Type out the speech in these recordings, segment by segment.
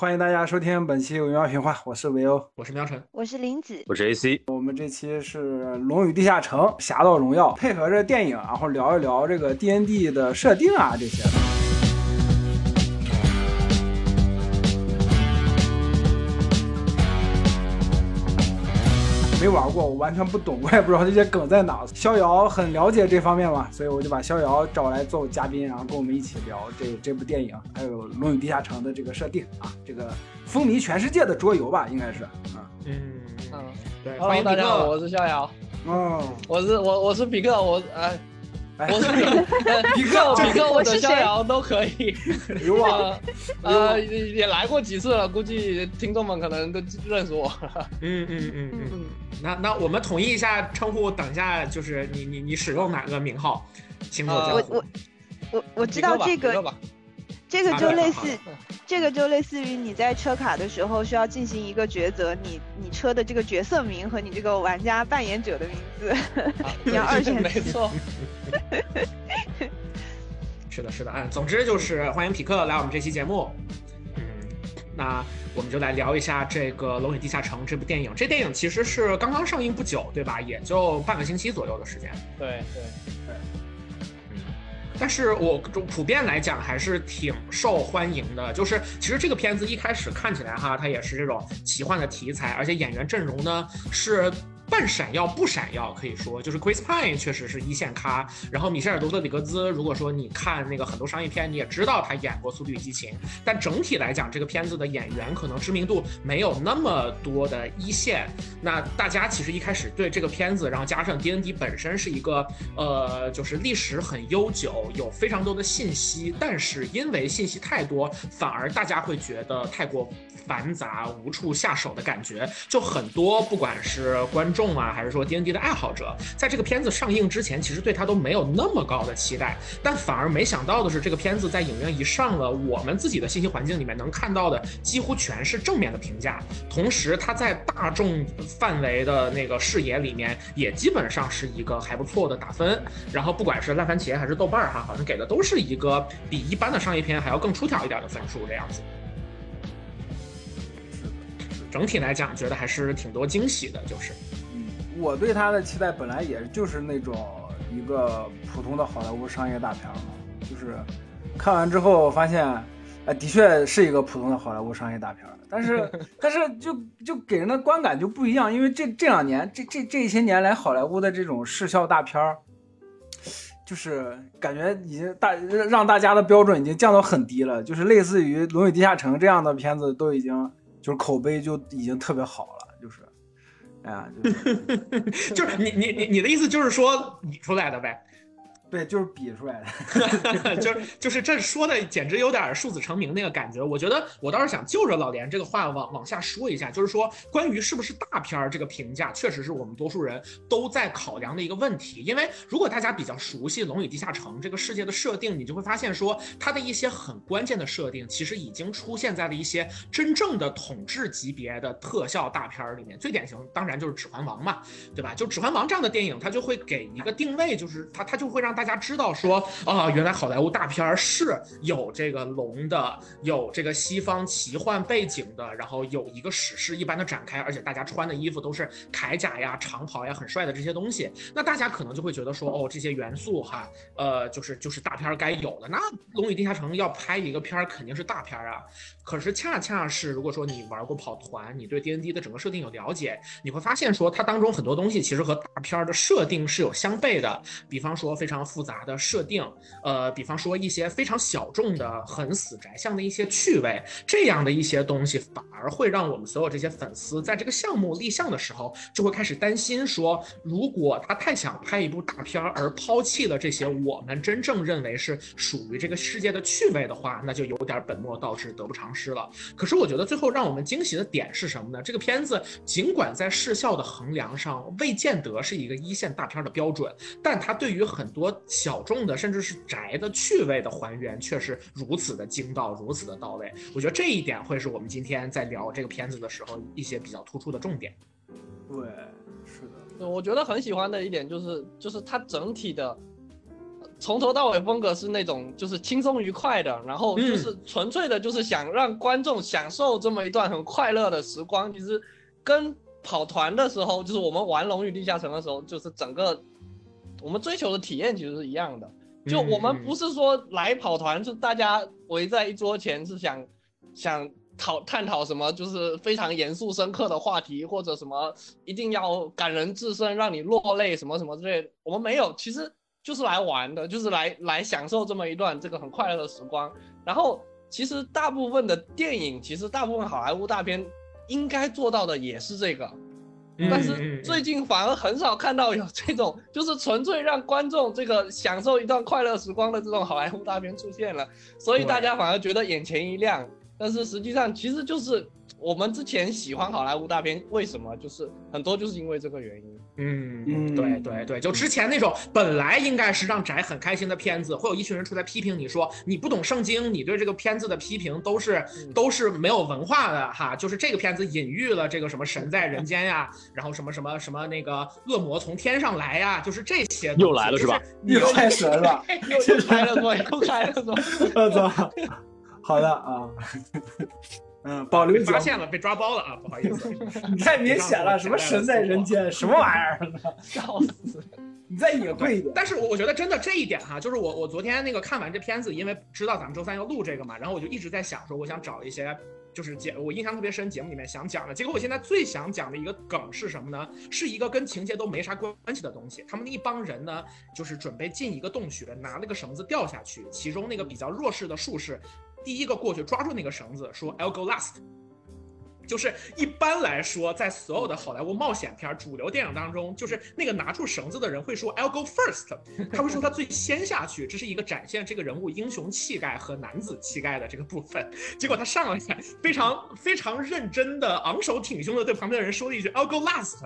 欢迎大家收听本期《维喵评话》，我是维欧，我是苗晨，我是林子，我是 AC。我们这期是《龙与地下城》《侠盗荣耀》，配合着电影，然后聊一聊这个 DND 的设定啊这些。没玩过，我完全不懂，我也不知道这些梗在哪。逍遥很了解这方面嘛，所以我就把逍遥找来做嘉宾，然后跟我们一起聊这这部电影，还有《龙与地下城》的这个设定啊，这个风靡全世界的桌游吧，应该是啊。嗯嗯，对，欢迎皮大家。我是逍遥，哦，我是我我是比克，我哎，哎 我是皮皮克，克皮克或者我的逍遥都可以。有啊，呃呃，也也来过几次了，估计听众们可能都认识我。了嗯嗯嗯，嗯，那那我们统一一下称呼，等一下就是你你你使用哪个名号？请我我我我我知道这个这个就类似这个就类似于你在车卡的时候需要进行一个抉择，你你车的这个角色名和你这个玩家扮演者的名字。啊 你要二选没错。是的，是的，嗯，总之就是欢迎匹克来我们这期节目。嗯，那我们就来聊一下这个《龙与地下城》这部电影。这电影其实是刚刚上映不久，对吧？也就半个星期左右的时间。对对对，但是我普遍来讲还是挺受欢迎的。就是其实这个片子一开始看起来哈，它也是这种奇幻的题材，而且演员阵容呢是。半闪耀不闪耀，可以说就是 Chris Pine 确实是一线咖，然后米歇尔·罗德里格兹，如果说你看那个很多商业片，你也知道他演过《速度与激情》，但整体来讲，这个片子的演员可能知名度没有那么多的一线。那大家其实一开始对这个片子，然后加上 D N D 本身是一个呃，就是历史很悠久，有非常多的信息，但是因为信息太多，反而大家会觉得太过繁杂，无处下手的感觉。就很多不管是观众众啊，还是说 D N D 的爱好者，在这个片子上映之前，其实对他都没有那么高的期待，但反而没想到的是，这个片子在影院一上了，我们自己的信息环境里面能看到的几乎全是正面的评价，同时它在大众范围的那个视野里面，也基本上是一个还不错的打分。然后不管是烂番茄还是豆瓣儿哈，好像给的都是一个比一般的商业片还要更出挑一点的分数这样子。整体来讲，觉得还是挺多惊喜的，就是。嗯，我对他的期待本来也就是那种一个普通的好莱坞商业大片嘛，就是看完之后发现，呃，的确是一个普通的好莱坞商业大片，但是 但是就就给人的观感就不一样，因为这这两年这这这些年来好莱坞的这种视效大片儿。就是感觉已经大让大家的标准已经降到很低了，就是类似于《龙与地下城》这样的片子都已经就是口碑就已经特别好了，就是，哎呀，就是就是你你你你的意思就是说你出来的呗？对，就是比出来的。就是就是这说的简直有点数字成名那个感觉。我觉得我倒是想就着老连这个话往往下说一下，就是说关于是不是大片儿这个评价，确实是我们多数人都在考量的一个问题。因为如果大家比较熟悉《龙与地下城》这个世界的设定，你就会发现说它的一些很关键的设定，其实已经出现在了一些真正的统治级别的特效大片儿里面。最典型当然就是《指环王》嘛，对吧？就《指环王》这样的电影，它就会给一个定位，就是它它就会让大家知道说啊，原来好莱坞大片是有这个龙的，有这个西方奇幻背景的，然后有一个史诗一般的展开，而且大家穿的衣服都是铠甲呀、长袍呀，很帅的这些东西。那大家可能就会觉得说，哦，这些元素哈，呃，就是就是大片该有的。那《龙与地下城》要拍一个片儿，肯定是大片啊。可是恰恰是，如果说你玩过跑团，你对 D N D 的整个设定有了解，你会发现说，它当中很多东西其实和大片的设定是有相悖的。比方说非常复杂的设定，呃，比方说一些非常小众的、很死宅向的一些趣味，这样的一些东西，反而会让我们所有这些粉丝在这个项目立项的时候，就会开始担心说，如果他太想拍一部大片，而抛弃了这些我们真正认为是属于这个世界的趣味的话，那就有点本末倒置、得不偿失了。可是我觉得最后让我们惊喜的点是什么呢？这个片子尽管在视效的衡量上未见得是一个一线大片的标准，但它对于很多小众的甚至是宅的趣味的还原，却是如此的精到，如此的到位。我觉得这一点会是我们今天在聊这个片子的时候一些比较突出的重点。对，是的，我觉得很喜欢的一点就是，就是它整体的从头到尾风格是那种就是轻松愉快的，然后就是纯粹的，就是想让观众享受这么一段很快乐的时光。其实跟跑团的时候，就是我们玩《龙与地下城》的时候，就是整个我们追求的体验其实是一样的。就我们不是说来跑团，是大家围在一桌前是想想讨探讨什么，就是非常严肃深刻的话题，或者什么一定要感人至深，让你落泪什么什么之类的。我们没有，其实就是来玩的，就是来来享受这么一段这个很快乐的时光。然后其实大部分的电影，其实大部分好莱坞大片应该做到的也是这个。但是最近反而很少看到有这种，就是纯粹让观众这个享受一段快乐时光的这种好莱坞大片出现了，所以大家反而觉得眼前一亮。但是实际上，其实就是。我们之前喜欢好莱坞大片，为什么？就是很多就是因为这个原因。嗯嗯，对对对，就之前那种本来应该是让宅很开心的片子，会有一群人出来批评你说你不懂圣经，你对这个片子的批评都是都是没有文化的哈。就是这个片子隐喻了这个什么神在人间呀，然后什么什么什么那个恶魔从天上来呀，就是这些又来了是吧？又开始了，又又开了是吧？又开了是吧？我操！好的啊。嗯，保留发现了，被抓包了啊！不好意思，你太明显了，什么神在人间，什么玩意儿？笑死！你再隐晦一点。但是我我觉得真的这一点哈，就是我我昨天那个看完这片子，因为知道咱们周三要录这个嘛，然后我就一直在想说，我想找一些就是节我印象特别深节目里面想讲的。结果我现在最想讲的一个梗是什么呢？是一个跟情节都没啥关系的东西。他们那一帮人呢，就是准备进一个洞穴，拿那个绳子掉下去，其中那个比较弱势的术士。第一个过去抓住那个绳子，说 "I'll go last"，就是一般来说，在所有的好莱坞冒险片、主流电影当中，就是那个拿出绳子的人会说 "I'll go first"，他会说他最先下去，这是一个展现这个人物英雄气概和男子气概的这个部分。结果他上来非常非常认真的昂首挺胸的对旁边的人说了一句 "I'll go last"，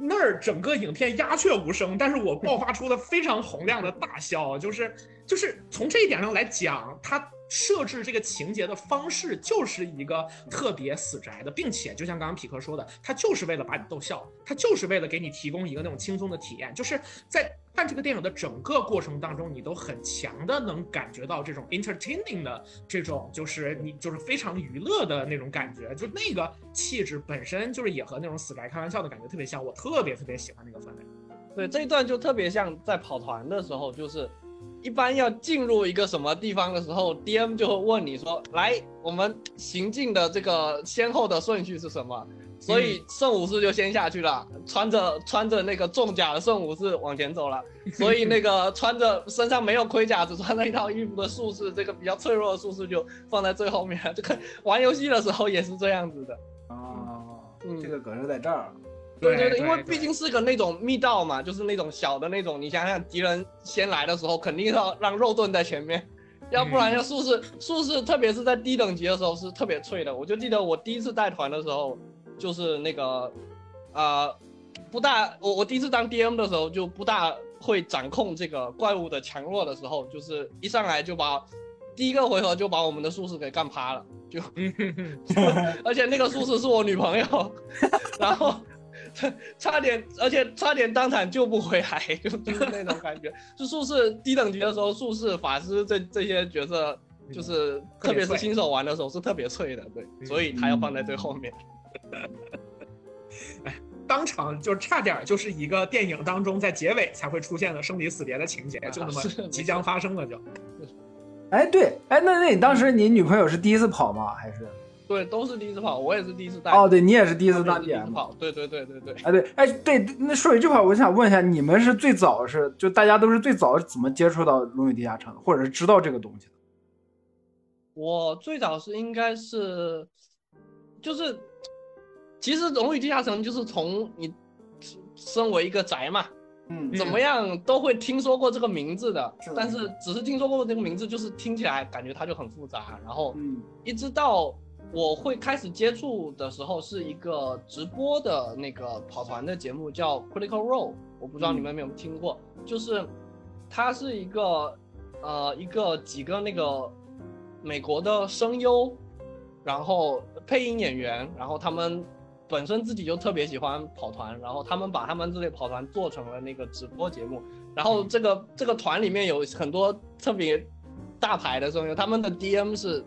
那儿整个影片鸦雀无声，但是我爆发出了非常洪亮的大笑，就是就是从这一点上来讲，他。设置这个情节的方式就是一个特别死宅的，并且就像刚刚匹克说的，他就是为了把你逗笑，他就是为了给你提供一个那种轻松的体验，就是在看这个电影的整个过程当中，你都很强的能感觉到这种 entertaining 的这种，就是你就是非常娱乐的那种感觉，就那个气质本身就是也和那种死宅开玩笑的感觉特别像，我特别特别喜欢那个氛围。对，这一段就特别像在跑团的时候，就是。一般要进入一个什么地方的时候，DM 就会问你说：“来，我们行进的这个先后的顺序是什么？”所以圣武士就先下去了，穿着穿着那个重甲的圣武士往前走了。所以那个穿着身上没有盔甲，只穿了一套衣服的术士，这个比较脆弱的术士就放在最后面。这个玩游戏的时候也是这样子的。哦，这个梗是在这儿。对对对，因为毕竟是个那种密道嘛，就是那种小的那种。你想想，敌人先来的时候，肯定要让肉盾在前面，要不然要术士术士，特别是在低等级的时候是特别脆的。我就记得我第一次带团的时候，就是那个，啊，不大，我我第一次当 DM 的时候就不大会掌控这个怪物的强弱的时候，就是一上来就把第一个回合就把我们的术士给干趴了，就，而且那个术士是我女朋友，然后。差点，而且差点当场救不回来，就就是那种感觉。就术士低等级的时候，术士、法师这这些角色，就是特别是新手玩的时候是特别脆的，对，所以他要放在最后面。哎，当场就差点就是一个电影当中在结尾才会出现的生离死别的情节，就那么即将发生了就。哎，对，哎，那那你当时你女朋友是第一次跑吗？还是？对，都是第一次跑，我也是第一次带。哦，对你也是第一次当 DM 跑，对对对对对。哎对，哎对，那说起这块，我想问一下，你们是最早是就大家都是最早怎么接触到《龙与地下城》，或者是知道这个东西的？我最早是应该是，就是，其实《龙与地下城》就是从你身为一个宅嘛，嗯，怎么样都会听说过这个名字的，但是只是听说过这个名字，就是听起来感觉它就很复杂，然后一直到。我会开始接触的时候是一个直播的那个跑团的节目，叫 Critical Role，我不知道你们有没有听过，就是它是一个呃一个几个那个美国的声优，然后配音演员，然后他们本身自己就特别喜欢跑团，然后他们把他们这类跑团做成了那个直播节目，然后这个这个团里面有很多特别大牌的声优，他们的 DM 是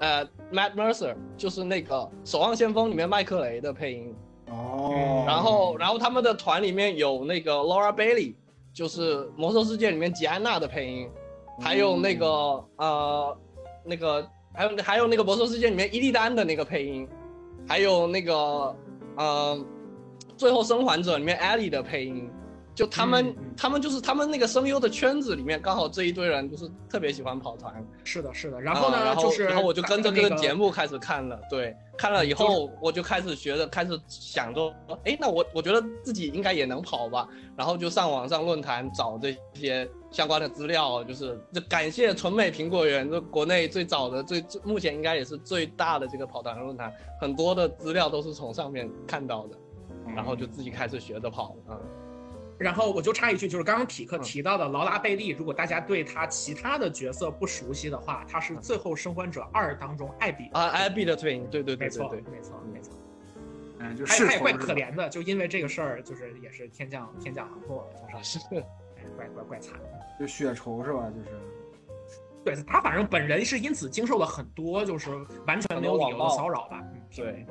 呃 Matt Mercer，就是那个《守望先锋》里面麦克雷的配音。哦，然后然后他们的团里面有那个 Laura Bailey，就是《魔兽世界》里面吉安娜的配音，还有那个呃那个还有还有那个《魔兽世界》里面伊利丹的那个配音，还有那个呃《最后生还者》里面艾莉的配音。就他们，嗯嗯他们就是他们那个声优的圈子里面，刚好这一堆人就是特别喜欢跑团。是的，是的。然后呢，啊然后就是然后我就跟着这个节目开始看了，对，看了以后我就开始学着，开始想着，哎，那我我觉得自己应该也能跑吧，然后就上网上论坛找这些相关的资料，就是就感谢纯美苹果园，这国内最早的最最目前应该也是最大的这个跑团论坛，很多的资料都是从上面看到的，然后就自己开始学着跑，嗯。然后我就插一句，就是刚刚匹克嗯提到的劳拉贝利，如果大家对他其他的角色不熟悉的话，他是《最后生还者二》当中艾比。啊，艾比的配音，对对对没错，对对，没错，没错。嗯，就他他也怪可怜的，就因为这个事儿，就是也是天降天降横祸，就是是，哎怪怪怪惨的。就血仇是吧？就是对他，反正本人是因此经受了很多，就是完全没有理由的骚扰吧。嗯，对对。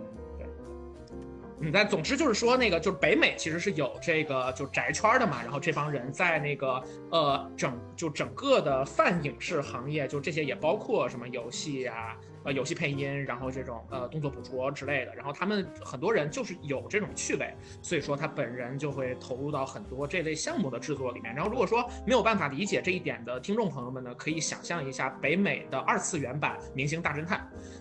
嗯，但总之就是说，那个就是北美其实是有这个就宅圈的嘛，然后这帮人在那个呃整就整个的泛影视行业，就这些也包括什么游戏呀、呃游戏配音，然后这种呃动作捕捉之类的，然后他们很多人就是有这种趣味，所以说他本人就会投入到很多这类项目的制作里面。然后如果说没有办法理解这一点的听众朋友们呢，可以想象一下北美的二次元版《明星大侦探》，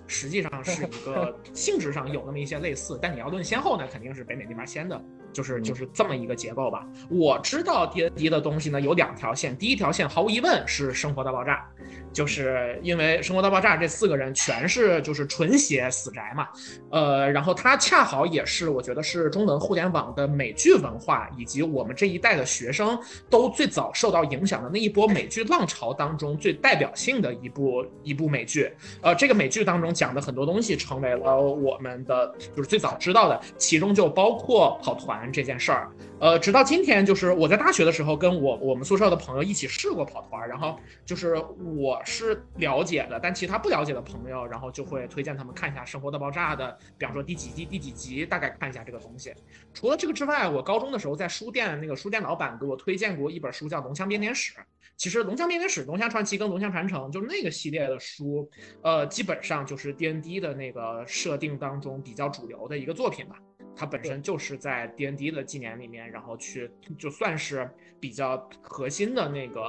实际上是一个 性质上有那么一些类似，但你要论先后呢，肯定是北美那边先的。就是就是这么一个结构吧。我知道 D N D 的东西呢有两条线，第一条线毫无疑问是《生活大爆炸》，就是因为《生活大爆炸》这四个人全是就是纯写死宅嘛，呃，然后它恰好也是我觉得是中文互联网的美剧文化以及我们这一代的学生都最早受到影响的那一波美剧浪潮当中最代表性的一部一部美剧。呃，这个美剧当中讲的很多东西成为了我们的就是最早知道的，其中就包括跑团这件事儿。呃，直到今天，就是我在大学的时候跟我我们宿舍的朋友一起试过跑团，然后就是我是了解的，但其他不了解的朋友，然后就会推荐他们看一下《生活大爆炸》的，比方说第几季、第几集，大概看一下这个东西。除了这个之外，我高中的时候在书店，那个书店老板给我推荐过一本书，叫《龙枪编年史》。其实《龙枪编年史》《龙枪传奇》跟《龙枪传承》就是那个系列的书，呃，基本上就是 D N D 的那个设定当中比较主流的一个作品吧。它本身就是在 D N D 的纪年里面，然后去就算是比较核心的那个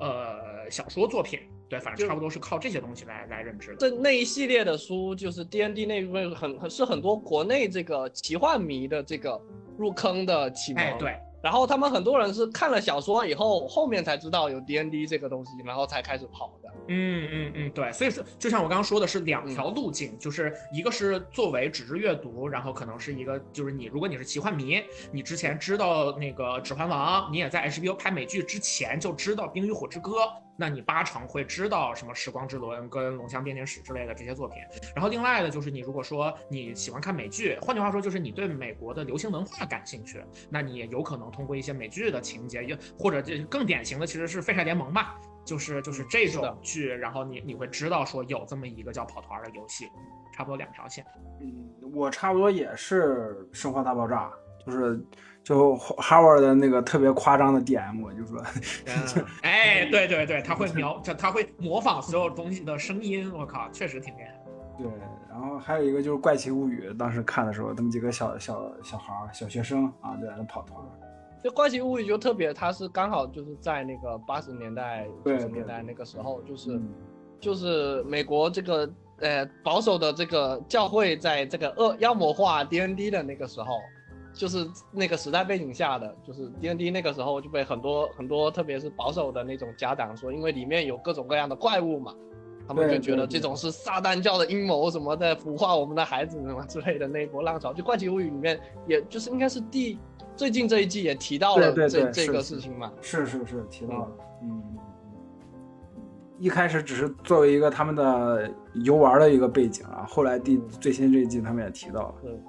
呃小说作品。对，反正差不多是靠这些东西来来认知的。这那一系列的书就是 D N D 那一部分很很是很多国内这个奇幻迷的这个入坑的启蒙。哎，对。然后他们很多人是看了小说以后，后面才知道有 D N D 这个东西，然后才开始跑的。嗯嗯嗯，对，所以说就像我刚刚说的是两条路径，就是一个是作为纸质阅读，然后可能是一个就是你如果你是奇幻迷，你之前知道那个《指环王》，你也在 HBO 拍美剧之前就知道《冰与火之歌》，那你八成会知道什么《时光之轮》跟《龙枪编年史》之类的这些作品。然后另外的就是你如果说你喜欢看美剧，换句话说就是你对美国的流行文化感兴趣，那你也有可能通过一些美剧的情节，又或者这更典型的其实是《废柴联盟》吧。就是就是这种剧，然后你你会知道说有这么一个叫跑团的游戏，差不多两条线。嗯，我差不多也是《生活大爆炸》，就是就 Howard 的那个特别夸张的 DM，就说，哎，对对对，他会描，他他会模仿所有东西的声音，我靠，确实挺厉害。对，然后还有一个就是《怪奇物语》，当时看的时候，他们几个小小小孩儿、小学生啊，就在那跑团。这《怪奇物语》就特别，它是刚好就是在那个八十年代、九十年代那个时候，就是、嗯、就是美国这个呃保守的这个教会在这个恶妖魔化 D N D 的那个时候，就是那个时代背景下的，就是 D N D 那个时候就被很多很多，特别是保守的那种家长说，因为里面有各种各样的怪物嘛。他们就觉得这种是撒旦教的阴谋，什么在腐化我们的孩子什么之类的那一波浪潮。就《怪奇物语》里面，也就是应该是第最近这一季也提到了这这个事情嘛。是是是提到了，嗯，一开始只是作为一个他们的游玩的一个背景啊，后来第最新这一季他们也提到了。嗯。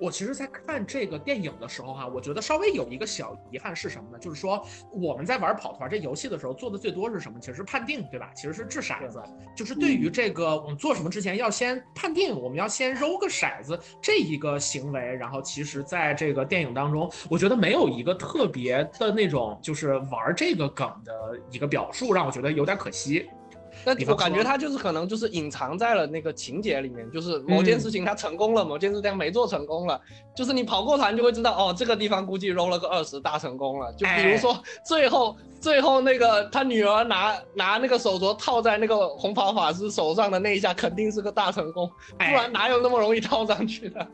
我其实，在看这个电影的时候哈，我觉得稍微有一个小遗憾是什么呢？就是说我们在玩跑团这游戏的时候做的最多是什么？其实是判定，对吧？其实是掷骰子，就是对于这个我们做什么之前要先判定，我们要先揉个骰子这一个行为。然后，其实在这个电影当中，我觉得没有一个特别的那种就是玩这个梗的一个表述，让我觉得有点可惜。那我感觉他就是可能就是隐藏在了那个情节里面，就是某件事情他成功了，某件事情没做成功了，就是你跑过团就会知道，哦，这个地方估计 roll 了个二十大成功了。就比如说最后最后那个他女儿拿拿那个手镯套在那个红袍法师手上的那一下，肯定是个大成功，不然哪有那么容易套上去的？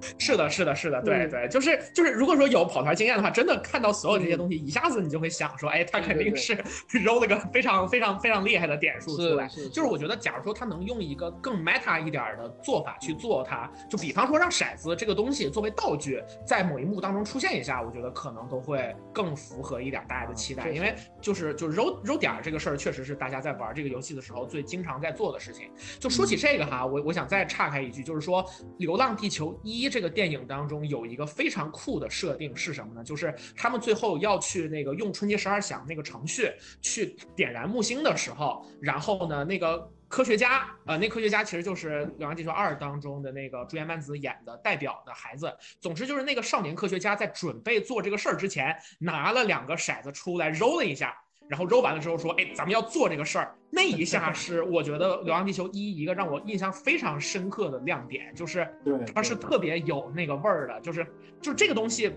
是的，是的，是的，对对，就是就是，如果说有跑团经验的话，真的看到所有这些东西，一下子你就会想说，哎，他肯定是 揉了个非常非常非常厉害的点数出来。就是我觉得，假如说他能用一个更 meta 一点的做法去做它，就比方说让骰子这个东西作为道具在某一幕当中出现一下，我觉得可能都会更符合一点大家的期待。因为就是就是揉揉点这个事儿，确实是大家在玩这个游戏的时候最经常在做的事情。就说起这个哈，我我想再岔开一句，就是说《流浪地球一》。这个电影当中有一个非常酷的设定是什么呢？就是他们最后要去那个用春节十二响那个程序去点燃木星的时候，然后呢，那个科学家，呃，那科学家其实就是《流浪地球二》当中的那个朱颜曼子演的代表的孩子。总之就是那个少年科学家在准备做这个事儿之前，拿了两个骰子出来揉了一下。然后揉完了之后说，哎，咱们要做这个事儿。那一下是我觉得《流浪地球一》一个让我印象非常深刻的亮点，就是它是特别有那个味儿的，就是就是这个东西。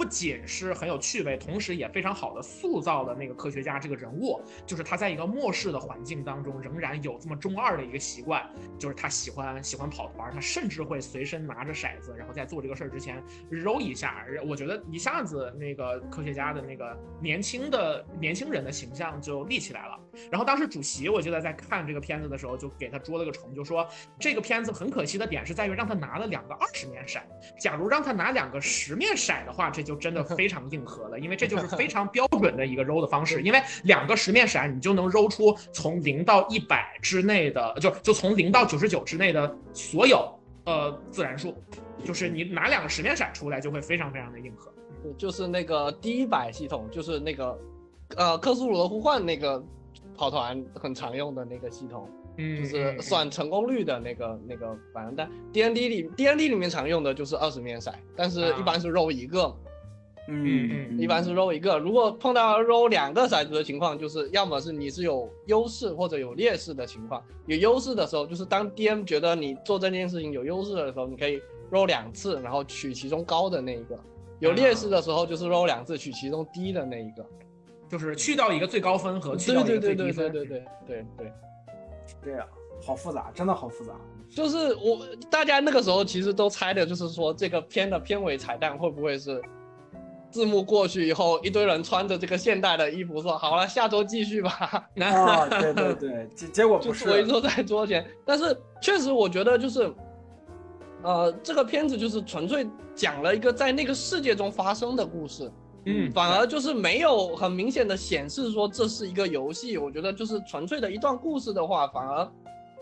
不仅是很有趣味，同时也非常好的塑造了那个科学家这个人物，就是他在一个末世的环境当中，仍然有这么中二的一个习惯，就是他喜欢喜欢跑团，他甚至会随身拿着骰子，然后在做这个事儿之前揉一下。我觉得一下子那个科学家的那个年轻的年轻人的形象就立起来了。然后当时主席我记得在看这个片子的时候，就给他捉了个虫，就说这个片子很可惜的点是在于让他拿了两个二十面骰，假如让他拿两个十面骰的话，这就。真的非常硬核了，因为这就是非常标准的一个揉的方式。因为两个十面骰，你就能揉出从零到一百之内的，就就从零到九十九之内的所有呃自然数。就是你拿两个十面骰出来，就会非常非常的硬核。就是那个第一百系统，就是那个呃克苏鲁的呼唤那个跑团很常用的那个系统。就是算成功率的那个那个，反正但 D N D 里 D N D 里面常用的就是二十面骰，但是一般是 roll 一个。嗯，一般是 roll 一个。如果碰到 roll 两个骰子的情况，就是要么是你是有优势或者有劣势的情况。有优势的时候，就是当 DM 觉得你做这件事情有优势的时候，你可以 roll 两次，然后取其中高的那一个。有劣势的时候，就是 roll 两次，取其中低的那一个，就是去掉一个最高分和去掉一个最低分。对对对对对对，这样好复杂，真的好复杂。就是我大家那个时候其实都猜的就是说这个片的片尾彩蛋会不会是。字幕过去以后，一堆人穿着这个现代的衣服说：“好了，下周继续吧。”啊，对 对对，结结果不是围坐在桌前。但是确实，我觉得就是，呃，这个片子就是纯粹讲了一个在那个世界中发生的故事，嗯，反而就是没有很明显的显示说这是一个游戏。我觉得就是纯粹的一段故事的话，反而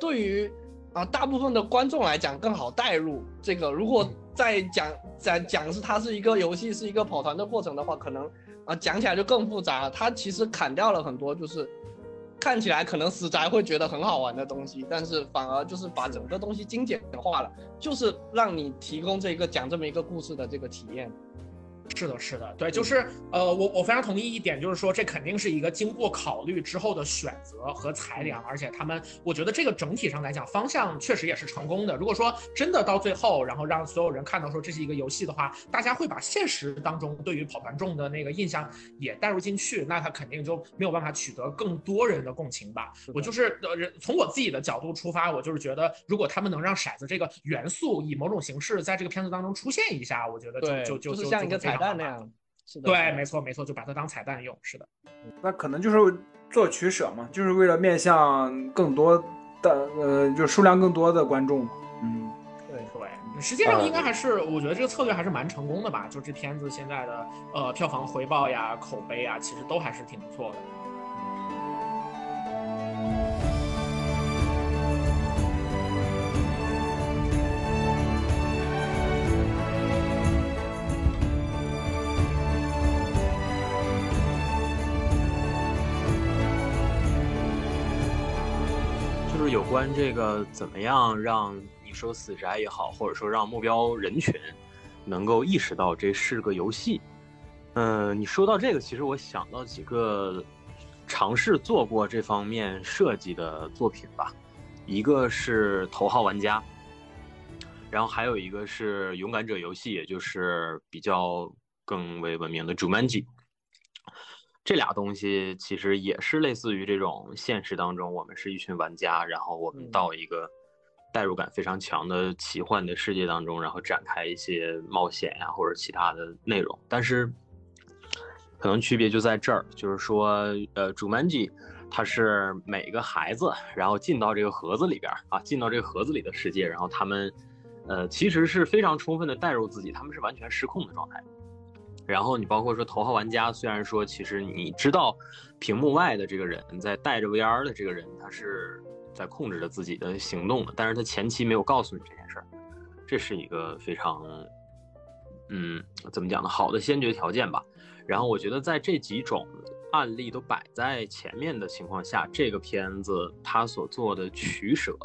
对于啊大部分的观众来讲更好带入。这个如果。再讲再讲是它是一个游戏，是一个跑团的过程的话，可能啊讲起来就更复杂。它其实砍掉了很多，就是看起来可能死宅会觉得很好玩的东西，但是反而就是把整个东西精简化了，就是让你提供这个讲这么一个故事的这个体验。是的，是的，对，就是呃，我我非常同意一点，就是说这肯定是一个经过考虑之后的选择和裁量，而且他们，我觉得这个整体上来讲方向确实也是成功的。如果说真的到最后，然后让所有人看到说这是一个游戏的话，大家会把现实当中对于跑团众的那个印象也带入进去，那他肯定就没有办法取得更多人的共情吧。我就是呃，从我自己的角度出发，我就是觉得，如果他们能让骰子这个元素以某种形式在这个片子当中出现一下，我觉得就就就就像一个彩。蛋那样，是的，对，没错没错，就把它当彩蛋用，是的。那可能就是做取舍嘛，就是为了面向更多的呃，就数量更多的观众。嗯，对对，实际上应该还是，我觉得这个策略还是蛮成功的吧。就这片子现在的呃票房回报呀、口碑啊，其实都还是挺不错的。就关这个怎么样让你说死宅也好，或者说让目标人群能够意识到这是个游戏。嗯，你说到这个，其实我想到几个尝试做过这方面设计的作品吧，一个是《头号玩家》，然后还有一个是《勇敢者游戏》，也就是比较更为文明的《Jumanji》。这俩东西其实也是类似于这种现实当中，我们是一群玩家，然后我们到一个代入感非常强的奇幻的世界当中，然后展开一些冒险呀或者其他的内容。但是可能区别就在这儿，就是说，呃，主 j i 它是每个孩子，然后进到这个盒子里边啊，进到这个盒子里的世界，然后他们，呃，其实是非常充分的代入自己，他们是完全失控的状态。然后你包括说头号玩家，虽然说其实你知道，屏幕外的这个人在带着 VR 的这个人，他是在控制着自己的行动的，但是他前期没有告诉你这件事儿，这是一个非常，嗯，怎么讲呢？好的先决条件吧。然后我觉得在这几种案例都摆在前面的情况下，这个片子它所做的取舍。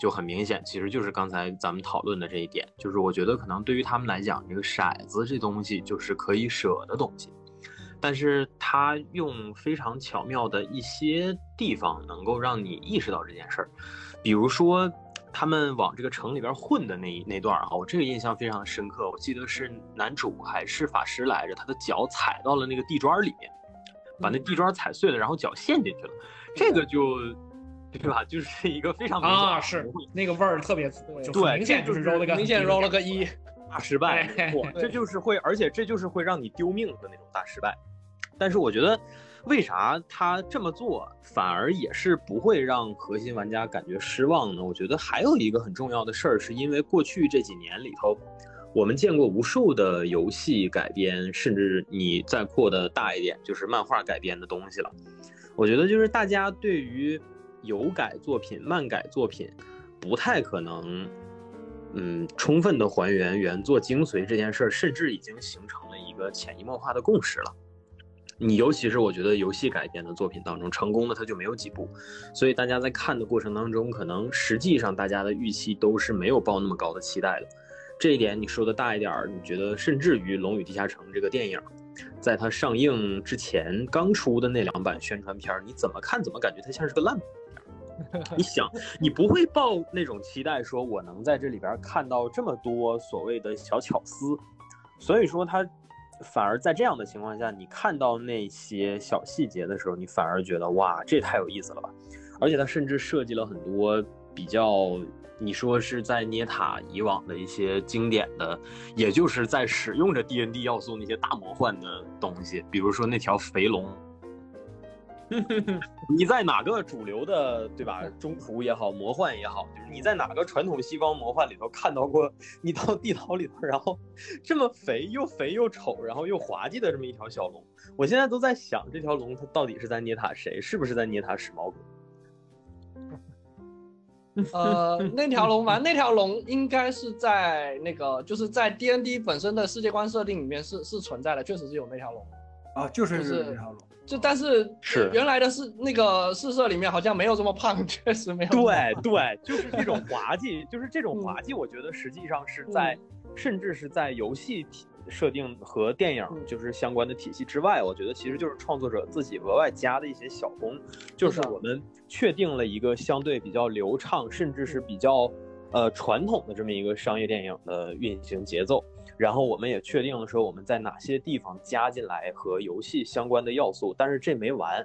就很明显，其实就是刚才咱们讨论的这一点，就是我觉得可能对于他们来讲，这个骰子这东西就是可以舍的东西，但是他用非常巧妙的一些地方，能够让你意识到这件事儿，比如说他们往这个城里边混的那那段啊，我这个印象非常深刻，我记得是男主还是法师来着，他的脚踩到了那个地砖里面，把那地砖踩碎了，然后脚陷进去了，这个就。对吧？就是一个非常啊，是那个味儿特别对，明显就是揉了个明显揉了个一大失败，这就是会，而且这就是会让你丢命的那种大失败。但是我觉得，为啥他这么做反而也是不会让核心玩家感觉失望呢？我觉得还有一个很重要的事儿，是因为过去这几年里头，我们见过无数的游戏改编，甚至你再扩的大一点，就是漫画改编的东西了。我觉得就是大家对于。有改作品、漫改作品，不太可能，嗯，充分的还原原作精髓这件事儿，甚至已经形成了一个潜移默化的共识了。你尤其是我觉得游戏改编的作品当中，成功的它就没有几部，所以大家在看的过程当中，可能实际上大家的预期都是没有抱那么高的期待的。这一点你说的大一点儿，你觉得甚至于《龙与地下城》这个电影，在它上映之前刚出的那两版宣传片，你怎么看怎么感觉它像是个烂。你想，你不会抱那种期待，说我能在这里边看到这么多所谓的小巧思，所以说他反而在这样的情况下，你看到那些小细节的时候，你反而觉得哇，这太有意思了吧！而且他甚至设计了很多比较，你说是在捏塔以往的一些经典的，也就是在使用着 D N D 要素那些大魔幻的东西，比如说那条肥龙。你在哪个主流的，对吧？中途也好，魔幻也好，就是你在哪个传统西方魔幻里头看到过？你到地牢里头，然后这么肥又肥又丑，然后又滑稽的这么一条小龙，我现在都在想，这条龙它到底是在捏塔谁？是不是在捏塔史矛革？呃，那条龙吧，那条龙应该是在那个，就是在 D N D 本身的世界观设定里面是是存在的，确实是有那条龙啊，就是那条龙。就但是是。原来的是那个四射里面好像没有这么胖，确实没有。对对，就是这种滑稽，就是这种滑稽，我觉得实际上是在，甚至是在游戏体设定和电影就是相关的体系之外，我觉得其实就是创作者自己额外加的一些小功，就是我们确定了一个相对比较流畅，甚至是比较呃传统的这么一个商业电影的运行节奏。然后我们也确定了说我们在哪些地方加进来和游戏相关的要素，但是这没完，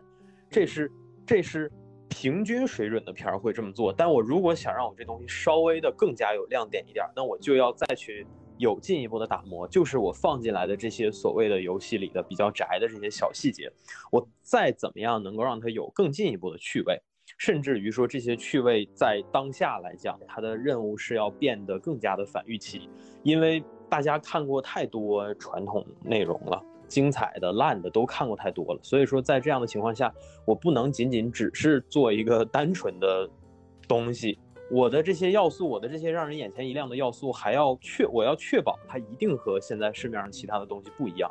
这是这是平均水准的片儿会这么做。但我如果想让我这东西稍微的更加有亮点一点，那我就要再去有进一步的打磨，就是我放进来的这些所谓的游戏里的比较宅的这些小细节，我再怎么样能够让它有更进一步的趣味，甚至于说这些趣味在当下来讲，它的任务是要变得更加的反预期，因为。大家看过太多传统内容了，精彩的、烂的都看过太多了。所以说，在这样的情况下，我不能仅仅只是做一个单纯的东西。我的这些要素，我的这些让人眼前一亮的要素，还要确我要确保它一定和现在市面上其他的东西不一样。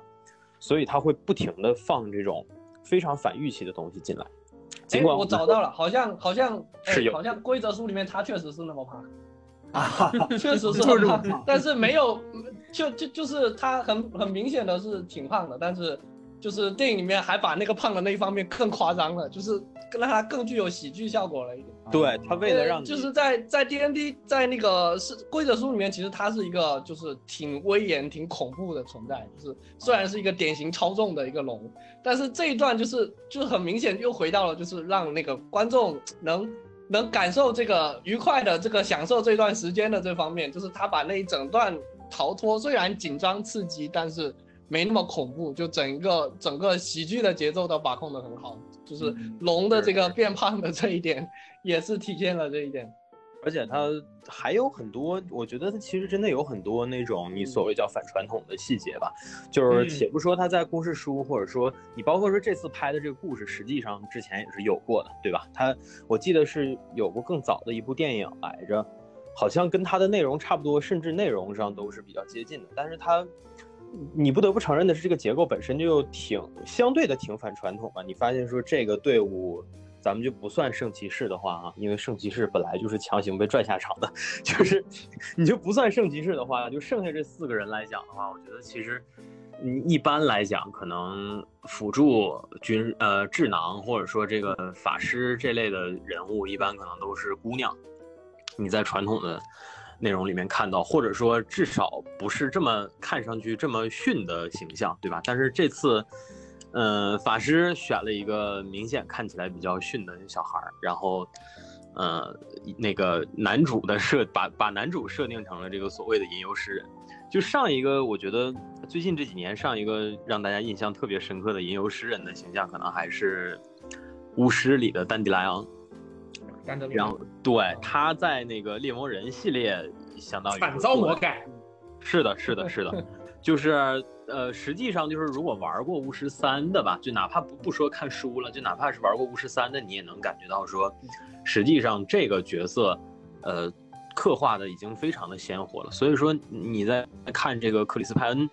所以它会不停的放这种非常反预期的东西进来。尽管我找到了，好像好像是有好像规则书里面它确实是那么胖。啊，确实是很胖，但是没有，就就就是他很很明显的是挺胖的，但是就是电影里面还把那个胖的那一方面更夸张了，就是让他更具有喜剧效果了一点。对他为了让你就是在在 D N D 在那个是规则书里面，其实他是一个就是挺威严、挺恐怖的存在，就是虽然是一个典型超重的一个龙，但是这一段就是就是很明显又回到了就是让那个观众能。能感受这个愉快的这个享受这段时间的这方面，就是他把那一整段逃脱虽然紧张刺激，但是没那么恐怖，就整个整个喜剧的节奏都把控的很好，就是龙的这个变胖的这一点也是体现了这一点。而且它还有很多，我觉得它其实真的有很多那种你所谓叫反传统的细节吧。就是且不说它在故事书，或者说你包括说这次拍的这个故事，实际上之前也是有过的，对吧？它我记得是有过更早的一部电影来着，好像跟它的内容差不多，甚至内容上都是比较接近的。但是它，你不得不承认的是，这个结构本身就挺相对的挺反传统吧？你发现说这个队伍。咱们就不算圣骑士的话啊，因为圣骑士本来就是强行被拽下场的，就是你就不算圣骑士的话，就剩下这四个人来讲的话，我觉得其实，嗯，一般来讲，可能辅助军呃智囊或者说这个法师这类的人物，一般可能都是姑娘。你在传统的内容里面看到，或者说至少不是这么看上去这么逊的形象，对吧？但是这次。嗯，法师选了一个明显看起来比较逊的小孩儿，然后，呃，那个男主的设把把男主设定成了这个所谓的吟游诗人。就上一个，我觉得最近这几年上一个让大家印象特别深刻的吟游诗人的形象，可能还是巫师里的丹迪莱昂。然后，对，他在那个猎魔人系列相当于反遭魔改。是的，是的，是的，就是。呃，实际上就是如果玩过巫师三的吧，就哪怕不不说看书了，就哪怕是玩过巫师三的，你也能感觉到说，实际上这个角色，呃，刻画的已经非常的鲜活了。所以说你在看这个克里斯派恩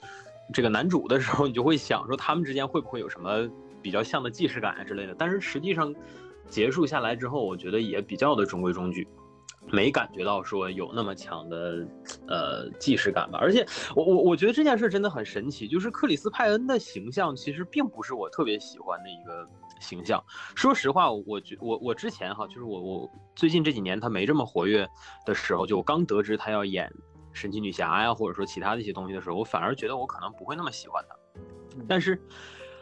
这个男主的时候，你就会想说他们之间会不会有什么比较像的既视感啊之类的。但是实际上结束下来之后，我觉得也比较的中规中矩。没感觉到说有那么强的，呃，既视感吧。而且我我我觉得这件事真的很神奇，就是克里斯派恩的形象其实并不是我特别喜欢的一个形象。说实话，我觉我我之前哈，就是我我最近这几年他没这么活跃的时候，就我刚得知他要演神奇女侠呀，或者说其他的一些东西的时候，我反而觉得我可能不会那么喜欢他。但是，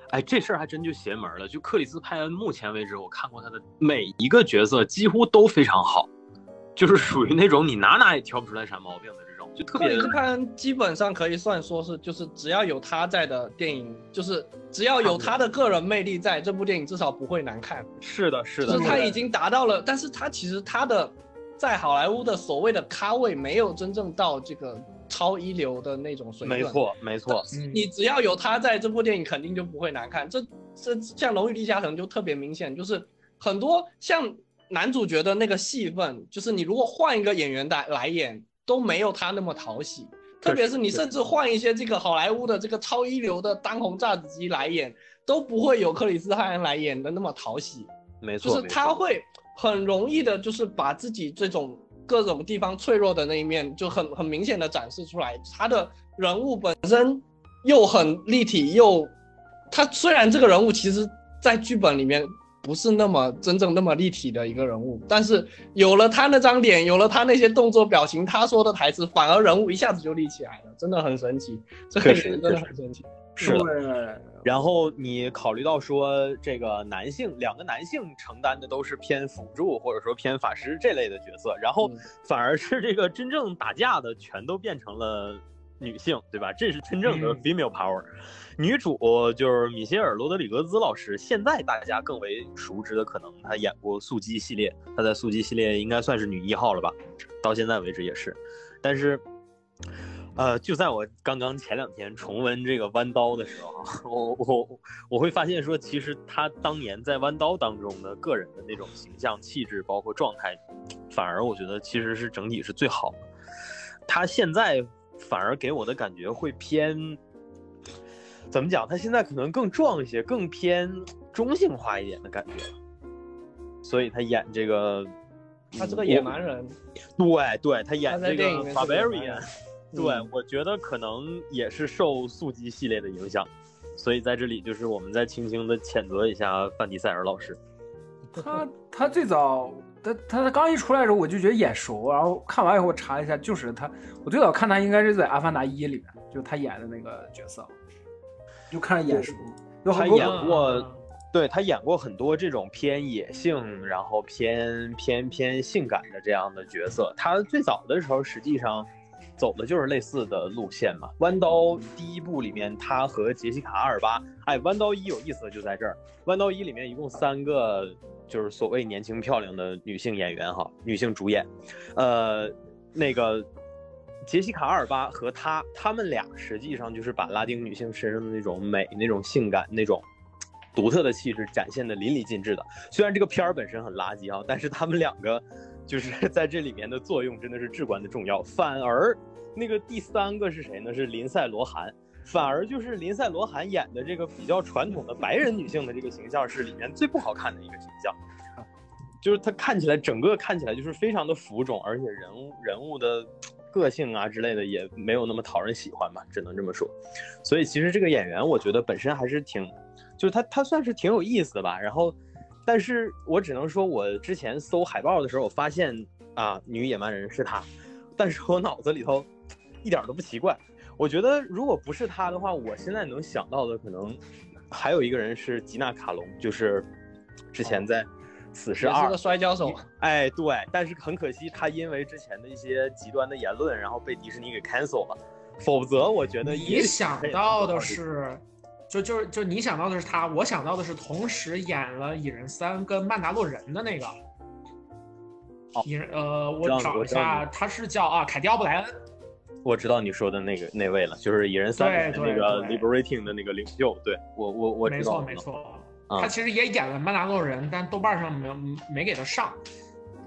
哎，这事儿还真就邪门了。就克里斯派恩，目前为止我看过他的每一个角色，几乎都非常好。就是属于那种你哪哪也挑不出来啥毛病的这种，就特别。克里斯潘基本上可以算说是，就是只要有他在的电影，就是只要有他的个人魅力在，这部电影至少不会难看。是的，是的。就是他已经达到了，但是他其实他的在好莱坞的所谓的咖位没有真正到这个超一流的那种水准。没错，没错。你只要有他在这部电影，肯定就不会难看。这这像《龙与地下城》就特别明显，就是很多像。男主角的那个戏份，就是你如果换一个演员来来演，都没有他那么讨喜。特别是你甚至换一些这个好莱坞的这个超一流的当红炸子鸡来演，都不会有克里斯汉恩来演的那么讨喜。没错，就是他会很容易的，就是把自己这种各种地方脆弱的那一面，就很很明显的展示出来。他的人物本身又很立体，又他虽然这个人物其实，在剧本里面。不是那么真正那么立体的一个人物，但是有了他那张脸，有了他那些动作表情，他说的台词，反而人物一下子就立起来了，真的很神奇。这个真的很神奇。是的。然后你考虑到说，这个男性两个男性承担的都是偏辅助或者说偏法师这类的角色，然后反而是这个真正打架的全都变成了女性，对吧？这是真正的 female power。女主就是米歇尔·罗德里格兹老师，现在大家更为熟知的，可能她演过《速激》系列，她在《速激》系列应该算是女一号了吧，到现在为止也是。但是，呃，就在我刚刚前两天重温这个《弯刀》的时候，我我我会发现说，其实她当年在《弯刀》当中的个人的那种形象、气质，包括状态，反而我觉得其实是整体是最好的。她现在反而给我的感觉会偏。怎么讲？他现在可能更壮一些，更偏中性化一点的感觉所以他演这个，他是个野蛮人，对对，他演这个 Barbarian，对嗯，我觉得可能也是受速激系列的影响，所以在这里就是我们再轻轻的谴责一下范迪塞尔老师。他他最早他他他刚一出来的时候，我就觉得眼熟，然后看完以后我查了一下，就是他，我最早看他应该是在《阿凡达一》里面，就他演的那个角色，就看着眼熟。有好多他演过嗯对他演过很多这种偏野性，然后偏偏偏性感的这样的角色。他最早的时候实际上走的就是类似的路线嘛。弯刀第一部里面，他和杰西卡阿尔巴，哎，弯刀一有意思的就在这儿。弯刀一里面一共三个，就是所谓年轻漂亮的女性演员哈，女性主演，呃，那个。杰西卡·阿尔巴和她，她们俩实际上就是把拉丁女性身上的那种美、那种性感、那种独特的气质展现的淋漓尽致的。虽然这个片儿本身很垃圾啊，但是她们两个就是 在这里面的作用真的是至关的重要。反而那个第三个是谁呢？是林赛·罗韩。反而就是林赛·罗韩演的这个比较传统的白人女性的这个形象是里面最不好看的一个形象，就是她看起来整个看起来就是非常的浮肿，而且人物人物的个性啊之类的也没有那么讨人喜欢吧，只能这么说。所以其实这个演员我觉得本身还是挺，就是他他算是挺有意思的吧。然后，但是我只能说我之前搜海报的时候，我发现啊女野蛮人是她，但是我脑子里头一点都不奇怪。我觉得如果不是他的话，我现在能想到的可能还有一个人是吉娜卡隆，就是之前在《死侍二也是个》摔跤手。哎，对，但是很可惜，他因为之前的一些极端的言论，然后被迪士尼给 cancel 了。否则，我觉得你想到的是，就就是就你想到的是他，我想到的是同时演了《蚁人三》跟《曼达洛人》的那个。哦蚁人呃，我找一下，他是叫啊凯蒂奥布莱恩。我知道你说的那个那位了，就是《蚁人三》那个 liberating 的那个领袖。对我我我没知道没，错没错，啊他其实也演了曼达洛人，但豆瓣上没有没给他上。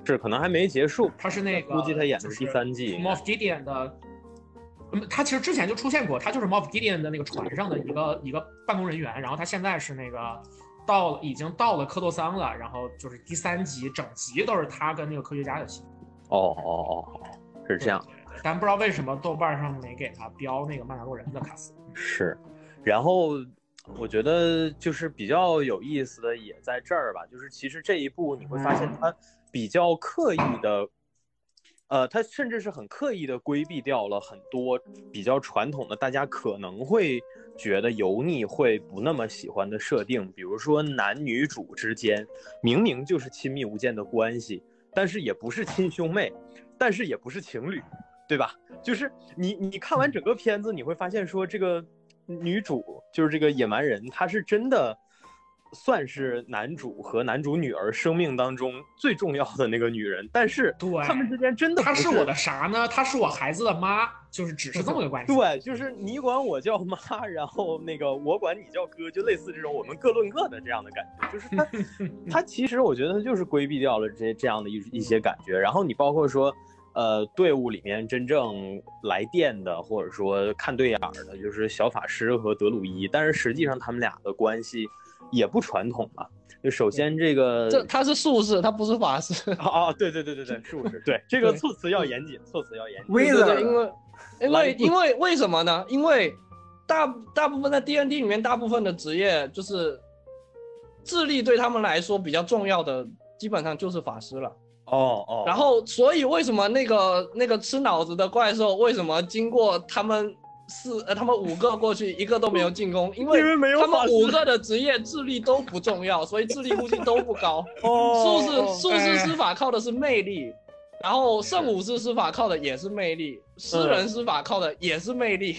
是可能还没结束，他是那个，估计他演的是第三季 Moff Gideon 的，嗯，他其实之前就出现过，他就是 Moff Gideon 的那个船上的一个一个办公人员，然后他现在是那个到了已经到了科多桑了，然后就是第三集整集都是他跟那个科学家的戏，哦哦哦哦，是这样。对。对对但不知道为什么豆瓣上没给他标那个曼达洛人的卡斯。是，然后我觉得就是比较有意思的也在这儿吧，就是其实这一部你会发现它比较刻意的，呃，它甚至是很刻意的规避掉了很多比较传统的大家可能会觉得油腻、会不那么喜欢的设定，比如说男女主之间明明就是亲密无间的关系，但是也不是亲兄妹，但是也不是情侣。对吧？就是你你看完整个片子，你会发现说这个女主就是这个野蛮人，她是真的算是男主和男主女儿生命当中最重要的那个女人，但是对他们之间真的不她是我的啥呢？她是我孩子的妈，就是只是这么个关系。对，就是你管我叫妈，然后那个我管你叫哥，就类似这种我们各论各的这样的感觉。就是他，他其实我觉得他就是规避掉了这这样的一一些感觉。然后你包括说，呃，队伍里面真正来电的，或者说看对眼儿的，就是小法师和德鲁伊，但是实际上他们俩的关系也不传统嘛。就首先这个，这他是术士，他不是法师。哦哦，对对对对对，术士，对这个措辞要严谨，措辞要严谨。威对对，的因为因为因为为什么呢？因为大大部分在 D N D 里面，大部分的职业就是智力对他们来说比较重要的，基本上就是法师了。哦哦，然后，所以为什么那个那个吃脑子的怪兽，为什么经过他们四呃他们五个过去，一个都没有进攻？因为他们五个的职业智力都不重要，所以智力估计都不高。哦术士术士哎。施法靠的是魅力，然后圣武士施法靠的也是魅力，诗人施法靠的也是魅力，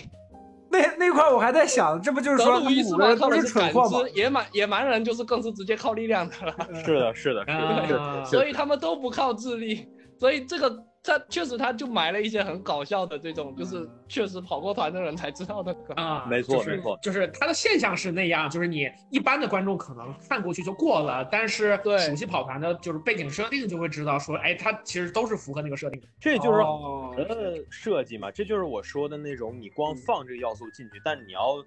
那那块我还在想，这不就是德说鲁伊施法他是蠢货吗，？野蛮野蛮人就是更是直接靠力量的了，是的，是的，是的，是的啊所以他们都不靠智力，所以这个他确实他就埋了一些很搞笑的这种，就是确实跑过团的人才知道的梗。啊，没错没错就是他的现象是那样，就是你一般的观众可能看过去就过了，但是对熟悉跑团的，就是背景设定就会知道说，哎，他其实都是符合那个设定的。这就是哦好的设计嘛，这就是我说的那种，你光放这个要素进去，但你要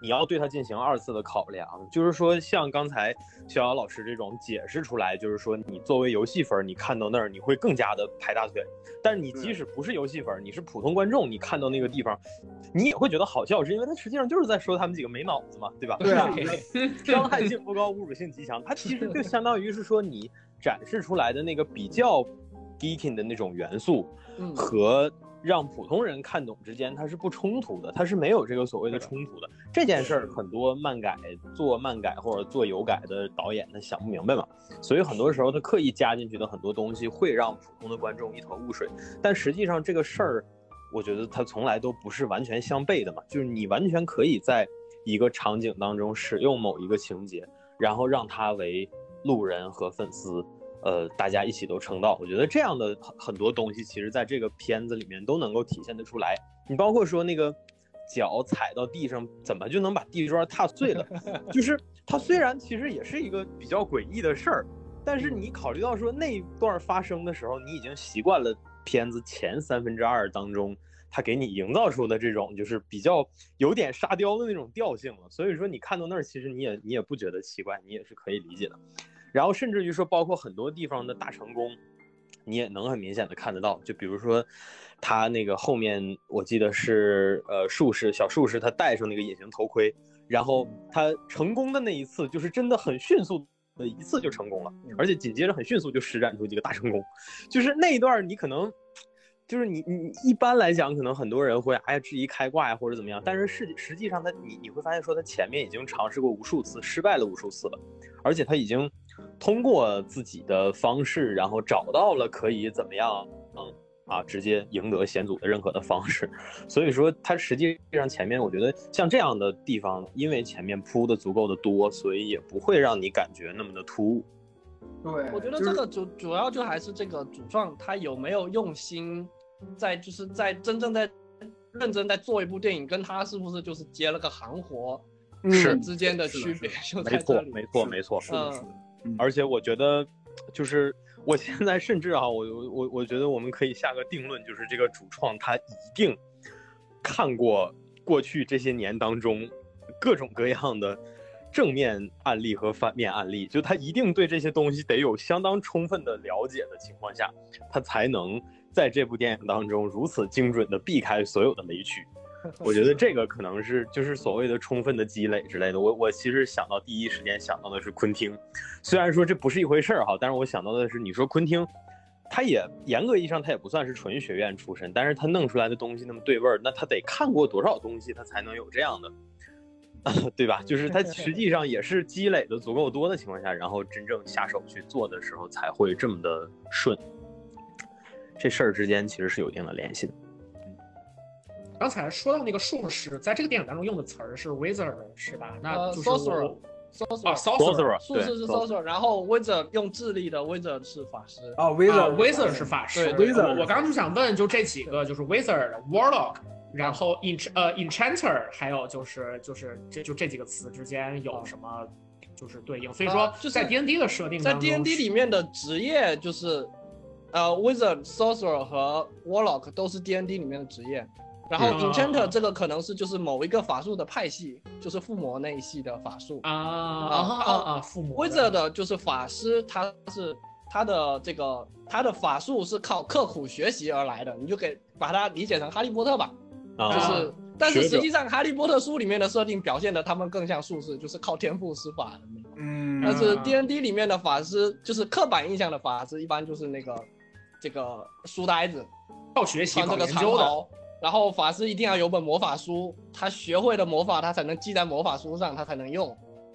你要对它进行二次的考量，就是说像刚才逍遥老师这种解释出来，就是说你作为游戏粉，你看到那儿你会更加的拍大腿，但是你即使不是游戏粉，你是普通观众，你看到那个地方，你也会觉得好笑，是因为它实际上就是在说他们几个没脑子嘛，对吧？对啊，伤害性不高，侮辱性极强，它其实就相当于是说你展示出来的那个比较 geeking 的那种元素嗯和。让普通人看懂之间，它是不冲突的，它是没有这个所谓的冲突的。这件事儿，很多漫改做漫改或者做有改的导演他想不明白嘛，所以很多时候他刻意加进去的很多东西会让普通的观众一头雾水。但实际上这个事儿，我觉得它从来都不是完全相悖的嘛，就是你完全可以在一个场景当中使用某一个情节，然后让它为路人和粉丝。呃，大家一起都称道，我觉得这样的很很多东西，其实在这个片子里面都能够体现得出来。你包括说那个脚踩到地上，怎么就能把地砖踏碎了？就是它虽然其实也是一个比较诡异的事儿，但是你考虑到说那一段发生的时候，你已经习惯了片子前三分之二当中他给你营造出的这种就是比较有点沙雕的那种调性了，所以说你看到那儿，其实你也你也不觉得奇怪，你也是可以理解的。然后甚至于说，包括很多地方的大成功，你也能很明显的看得到。就比如说，他那个后面，我记得是呃术士小术士，他戴上那个隐形头盔，然后他成功的那一次，就是真的很迅速的一次就成功了，而且紧接着很迅速就施展出几个大成功，就是那一段你可能。就是你你一般来讲，可能很多人会哎呀质疑开挂呀或者怎么样，但是实实际上他你你会发现说他前面已经尝试过无数次，失败了无数次了，而且他已经通过自己的方式，然后找到了可以怎么样嗯啊直接赢得险祖的认可的方式，所以说他实际上前面我觉得像这样的地方，因为前面铺的足够的多，所以也不会让你感觉那么的突兀。对，我觉得这个主主要就还是这个主创他有没有用心。在就是在真正在认真在做一部电影，跟他是不是就是接了个行活，是之间的区别就在这里。没错没错，是的，是的，而且我觉得，就是我现在甚至啊，我我我觉得我们可以下个定论，就是这个主创他一定看过过去这些年当中各种各样的正面案例和反面案例，就他一定对这些东西得有相当充分的了解的情况下，他才能在这部电影当中如此精准的避开所有的雷区。我觉得这个可能是就是所谓的充分的积累之类的。我我其实想到第一时间想到的是昆汀，虽然说这不是一回事儿哈，但是我想到的是，你说昆汀，他也严格意义上他也不算是纯学院出身，但是他弄出来的东西那么对味儿，那他得看过多少东西，他才能有这样的，对吧？就是他实际上也是积累的足够多的情况下，然后真正下手去做的时候才会这么的顺。这事儿之间其实是有一定的联系的。刚才说到那个术士，在这个电影当中用的词儿是 wizard 是吧？那呃就是我，sorcerer 啊 sorcerer，sorcerer 术士是 sorcerer，然后 wizard 用智力的 wizard 是法师。啊啊，Wizard wizard 是法师。对，Wizard 我我刚刚就想问，就这几个就是 wizard、warlock，然后 ench 呃 enchanter，还有就是就是这就这几个词之间有什么就是对应？所以说呃就在 D N D 的设定在 D N D 里面的职业就是，呃，wizard、sorcerer 和 warlock 都是 D N D 里面的职业。然后嗯 enchanter 这个可能是就是某一个法术的派系，就是附魔那一系的法术。啊啊啊啊父母 wizard 就是法师，他是他的这个他的法术是靠刻苦学习而来的，你就给把它理解成哈利波特吧。啊，就是，但是实际上哈利波特书里面的设定表现的他们更像术士，就是靠天赋施法的那种。嗯，但是啊 D N D 里面的法师，就是刻板印象的法师，一般就是那个这个书呆子，靠学习靠这个研究的。长袍，然后法师一定要有本魔法书，他学会的魔法他才能记在魔法书上，他才能用。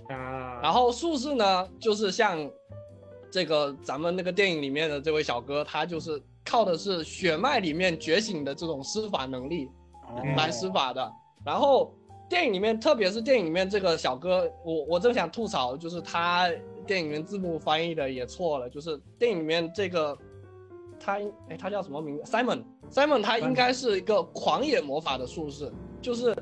啊，然后术士呢，就是像这个咱们那个电影里面的这位小哥，他就是靠的是血脉里面觉醒的这种施法能力哦来施法的。然后电影里面，特别是电影里面这个小哥，我我正想吐槽，就是他电影里面字幕翻译的也错了，就是电影里面这个他哎他叫什么名字？Simon Simon 他应该是一个狂野魔法的术士，就是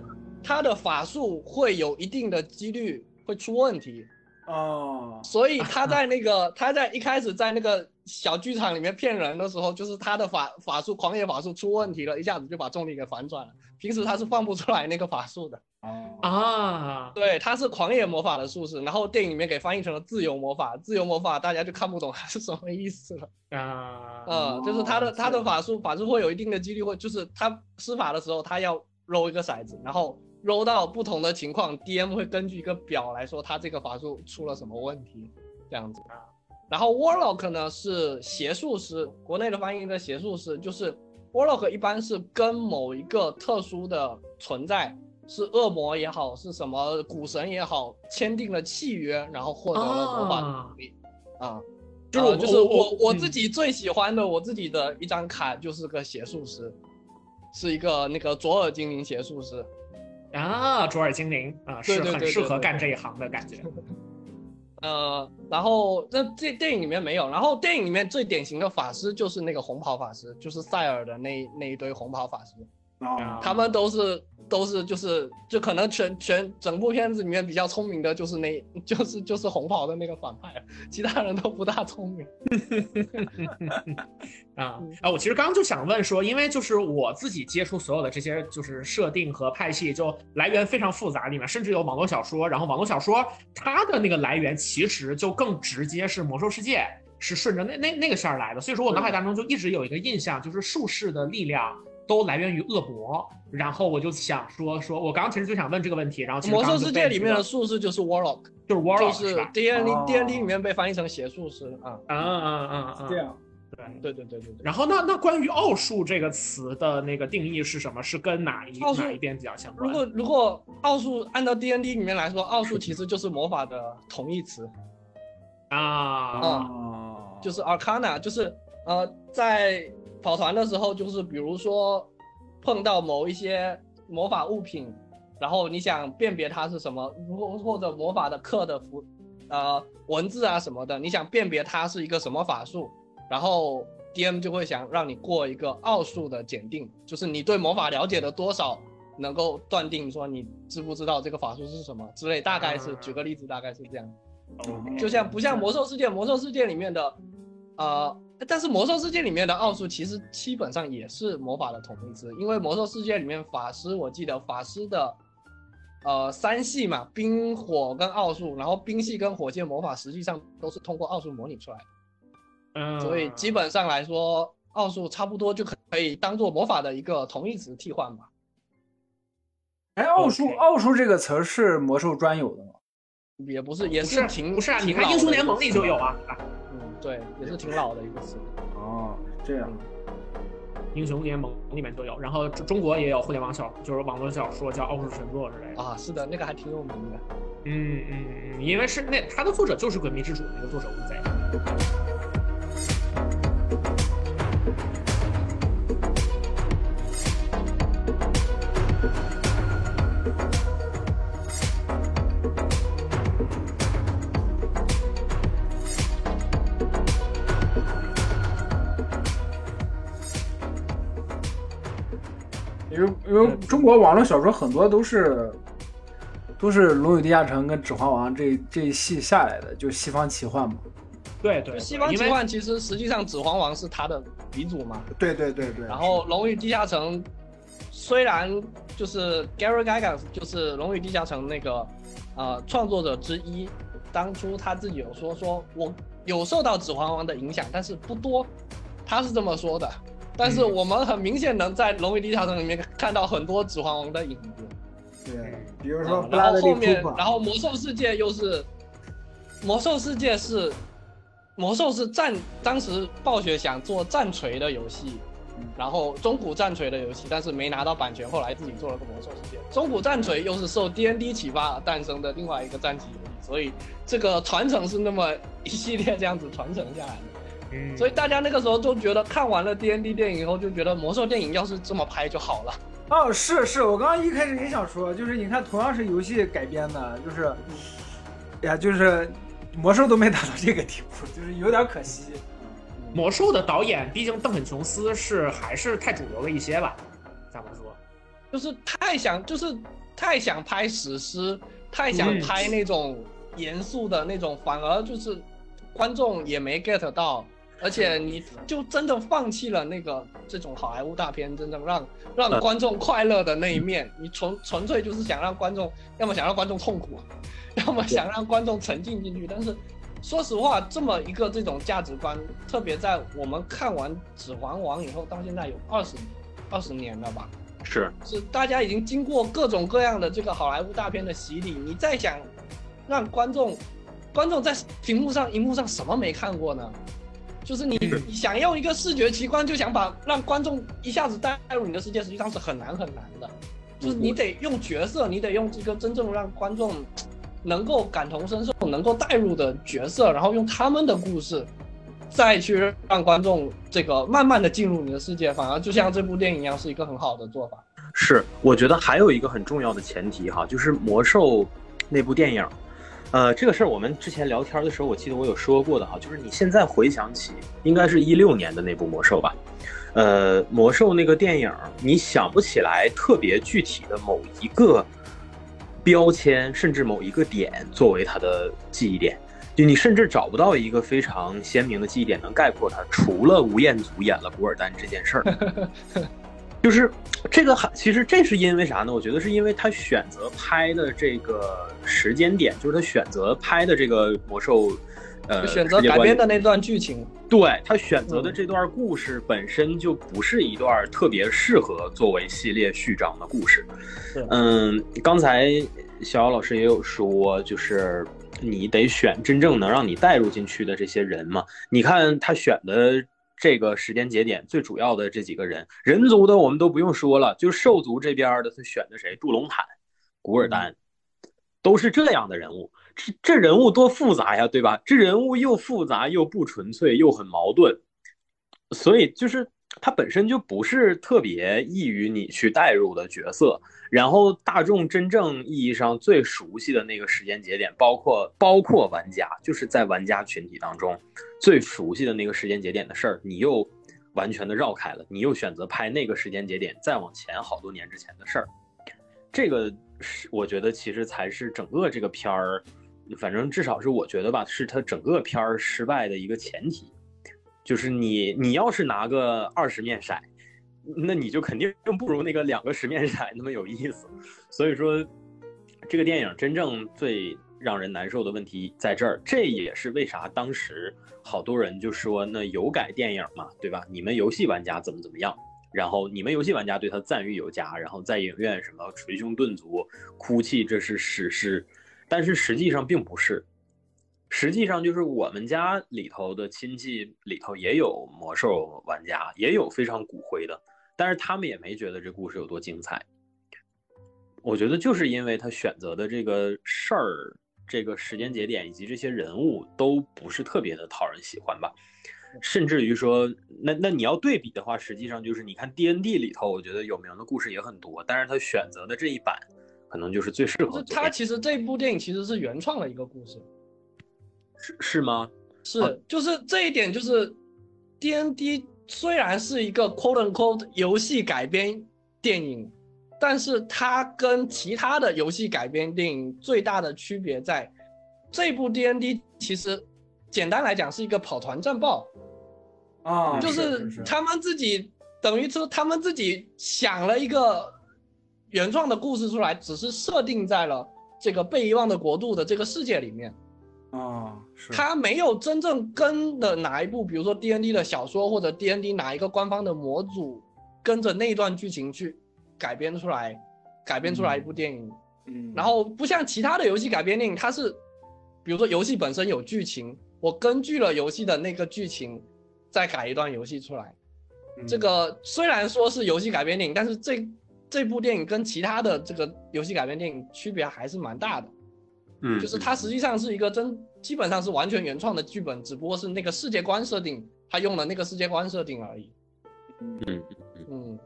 他的法术会有一定的几率会出问题。哦，所以他在那个他在一开始在那个小剧场里面骗人的时候，就是他的法法术狂野法术出问题了，一下子就把重力给反转了。平时他是放不出来那个法术的。哦，啊，对，他是狂野魔法的术士，然后电影里面给翻译成了自由魔法，自由魔法大家就看不懂它是什么意思了。啊，嗯，就是他的哦他的法术法术会有一定的几率会，就是他施法的时候他要揉一个骰子，然后揉到不同的情况，DM 会根据一个表来说他这个法术出了什么问题，这样子。然后 Warlock 呢是邪术师，国内的翻译的邪术师就是 Warlock 一般是跟某一个特殊的存在，是恶魔也好，是什么古神也好，签订了契约，然后获得了魔法的能力啊。就是我呃就是我自己最喜欢的，我自己的一张卡就是个邪术师，是一个那个左耳精灵邪术师。啊，左耳精灵啊，是很适合干这一行的感觉。呃，然后那这电影里面没有，然后电影里面最典型的法师就是那个红袍法师，就是塞尔的那那一堆红袍法师，哦，他们都是都是就是就可能全全整部片子里面比较聪明的就是那就是就是红袍的那个反派，其他人都不大聪明。啊嗯啊！我其实刚刚就想问说，因为就是我自己接触所有的这些就是设定和派系，就来源非常复杂，里面甚至有网络小说，然后网络小说它的那个来源其实就更直接是魔兽世界，是顺着那那那个线儿来的，所以说我脑海当中就一直有一个印象，就是术士的力量。都来源于恶魔，然后我就想说说，我刚刚其实就想问这个问题，然后其实魔刚刚就兽世界里面的术士就是 Warlock，就是 Warlock 就是是？D N D 哦 D N D 里面被翻译成邪术师啊。啊啊啊啊！这样，对。对对对对对。然后那那关于奥数这个词的那个定义是什么？是跟哪一奥哪一边比较相关？如果如果奥数按照 D N D 里面来说，奥数其实就是魔法的同义词，啊，哦，就是 Arcana，就是呃在跑团的时候，就是比如说碰到某一些魔法物品，然后你想辨别它是什么，或或者魔法的刻的符呃文字啊什么的，你想辨别它是一个什么法术，然后 DM 就会想让你过一个奥数的检定，就是你对魔法了解的多少。能够断定说你知不知道这个法术是什么之类，大概是啊举个例子，大概是这样。就像不像魔兽世界，魔兽世界里面的，呃，但是魔兽世界里面的奥数其实基本上也是魔法的同义词，因为魔兽世界里面法师，我记得法师的，呃，三系嘛，冰火跟奥数，然后冰系跟火箭魔法实际上都是通过奥数模拟出来的，嗯，所以基本上来说，奥数差不多就可以当做魔法的一个同义词替换吧。哎，奥数奥数这个词儿是魔兽专有的吗？也不是，也是挺不是啊？挺英雄联盟里就有啊，嗯，对，也是挺老的一个词。哦，这样，英雄联盟里面都有，然后中中国也有互联网小，就是网络小说叫《奥数神作》之类的。啊，是的，那个还挺有名的。嗯嗯嗯，因为是那他的作者就是《诡秘之主》那个作者乌贼。因为中国网络小说很多都是都是《龙与地下城》跟《指环王》这这一系下来的，就是西方奇幻嘛。对对，西方奇幻其实实际上《指环王》是它的鼻祖嘛，对对对对。然后《龙与地下城》虽然就是 Gary Gygax 就是《龙与地下城》那个呃创作者之一，当初他自己有说说我有受到《指环王》的影响，但是不多，他是这么说的。但是嗯我们很明显能在《龙与地下城》里面看到很多《指环王》的影子。对，比如说啊然后后面然后魔兽世界又是，魔兽世界是，魔兽是战当时暴雪想做战锤的游戏，嗯然后中古战锤的游戏，但是没拿到版权，后来自己做了个魔兽世界。中古战锤又是受 D N D 启发诞生的另外一个战棋游戏，所以这个传承是那么一系列这样子传承下来的。嗯，所以大家那个时候就觉得看完了 D N D 电影以后，就觉得魔兽电影要是这么拍就好了。哦，是是，我刚刚一开始也想说，就是你看，同样是游戏改编的，就是，哎呀，就是魔兽都没达到这个地步，就是有点可惜。魔兽的导演毕竟邓肯琼斯是还是太主流了一些吧，咱们说。就是太想，就是太想拍史诗，太想嗯拍那种严肃的那种，反而就是观众也没 get 到而且你就真的放弃了那个这种好莱坞大片真正让让观众快乐的那一面，你纯纯粹就是想让观众，要么想让观众痛苦，要么想让观众沉浸进去。但是说实话，这么一个这种价值观，特别在我们看完《指环王》以后，到现在有二十二十年了吧？是是，大家已经经过各种各样的这个好莱坞大片的洗礼，你再想让观众，观众在屏幕上、荧幕上什么没看过呢？就是你你想用一个视觉奇观，就想把让观众一下子带入你的世界，实际上是很难很难的。就是你得用角色，你得用这个真正让观众能够感同身受、能够带入的角色，然后用他们的故事。再去让观众这个慢慢的进入你的世界，反而就像这部电影一样，是一个很好的做法。是，我觉得还有一个很重要的前提哈，就是魔兽那部电影，呃，这个事儿我们之前聊天的时候，我记得我有说过的哈，就是你现在回想起，应该是一六年的那部魔兽吧，呃，魔兽那个电影，你想不起来特别具体的某一个标签，甚至某一个点作为它的记忆点。就你甚至找不到一个非常鲜明的记忆点能概括它，除了吴彦祖演了古尔丹这件事儿，就是这个还其实这是因为啥呢？我觉得是因为他选择拍的这个时间点，就是他选择拍的这个魔兽，呃，选择改编的那段剧情，对他选择的这段故事本身就不是一段特别适合作为系列序章的故事。嗯，刚才小姚老师也有说，就是。你得选真正能让你带入进去的这些人嘛？你看他选的这个时间节点，最主要的这几个人，人族的我们都不用说了，就兽族这边的他选的谁？杜隆坦、古尔丹，都是这样的人物。这这人物多复杂呀，对吧？这人物又复杂又不纯粹，又很矛盾，所以就是它本身就不是特别易于你去带入的角色。然后大众真正意义上最熟悉的那个时间节点，包括包括玩家，就是在玩家群体当中最熟悉的那个时间节点的事儿，你又完全的绕开了，你又选择拍那个时间节点再往前好多年之前的事儿，这个是我觉得其实才是整个这个片儿，反正至少是我觉得吧，是他整个片儿失败的一个前提，就是你你要是拿个二十面骰。那你就肯定不如那个两个十面骰那么有意思，所以说，这个电影真正最让人难受的问题在这儿，这也是为啥当时好多人就说那有改电影嘛，对吧？你们游戏玩家怎么怎么样？然后你们游戏玩家对他赞誉有加，然后在影院什么捶胸顿足，哭泣这是史诗，但是实际上并不是，实际上就是我们家里头的亲戚里头也有魔兽玩家，也有非常骨灰的。但是他们也没觉得这故事有多精彩。我觉得就是因为他选择的这个事儿、这个时间节点以及这些人物都不是特别的讨人喜欢吧。甚至于说，那那你要对比的话，实际上就是你看 D N D 里头，我觉得有名的故事也很多，但是他选择的这一版可能就是最适合。他其实这部电影其实是原创的一个故事，是是吗？是，就是这一点就是 D N D。虽然是一个 quote unquote 游戏改编电影，但是它跟其他的游戏改编电影最大的区别在，这部 D N D 其实简单来讲是一个跑团战报啊，就是他们自己等于说他们自己想了一个原创的故事出来，只是设定在了这个被遗忘的国度的这个世界里面。啊，他没有真正跟的哪一部，比如说 D N D 的小说或者 D N D 哪一个官方的模组，跟着那段剧情去改编出来，改编出来一部电影。嗯，然后不像其他的游戏改编电影，它是，比如说游戏本身有剧情，我根据了游戏的那个剧情，再改一段游戏出来。这个虽然说是游戏改编电影，但是这这部电影跟其他的这个游戏改编电影区别还是蛮大的。嗯，就是它实际上是一个真，基本上是完全原创的剧本，只不过是那个世界观设定，他用了那个世界观设定而已。嗯嗯，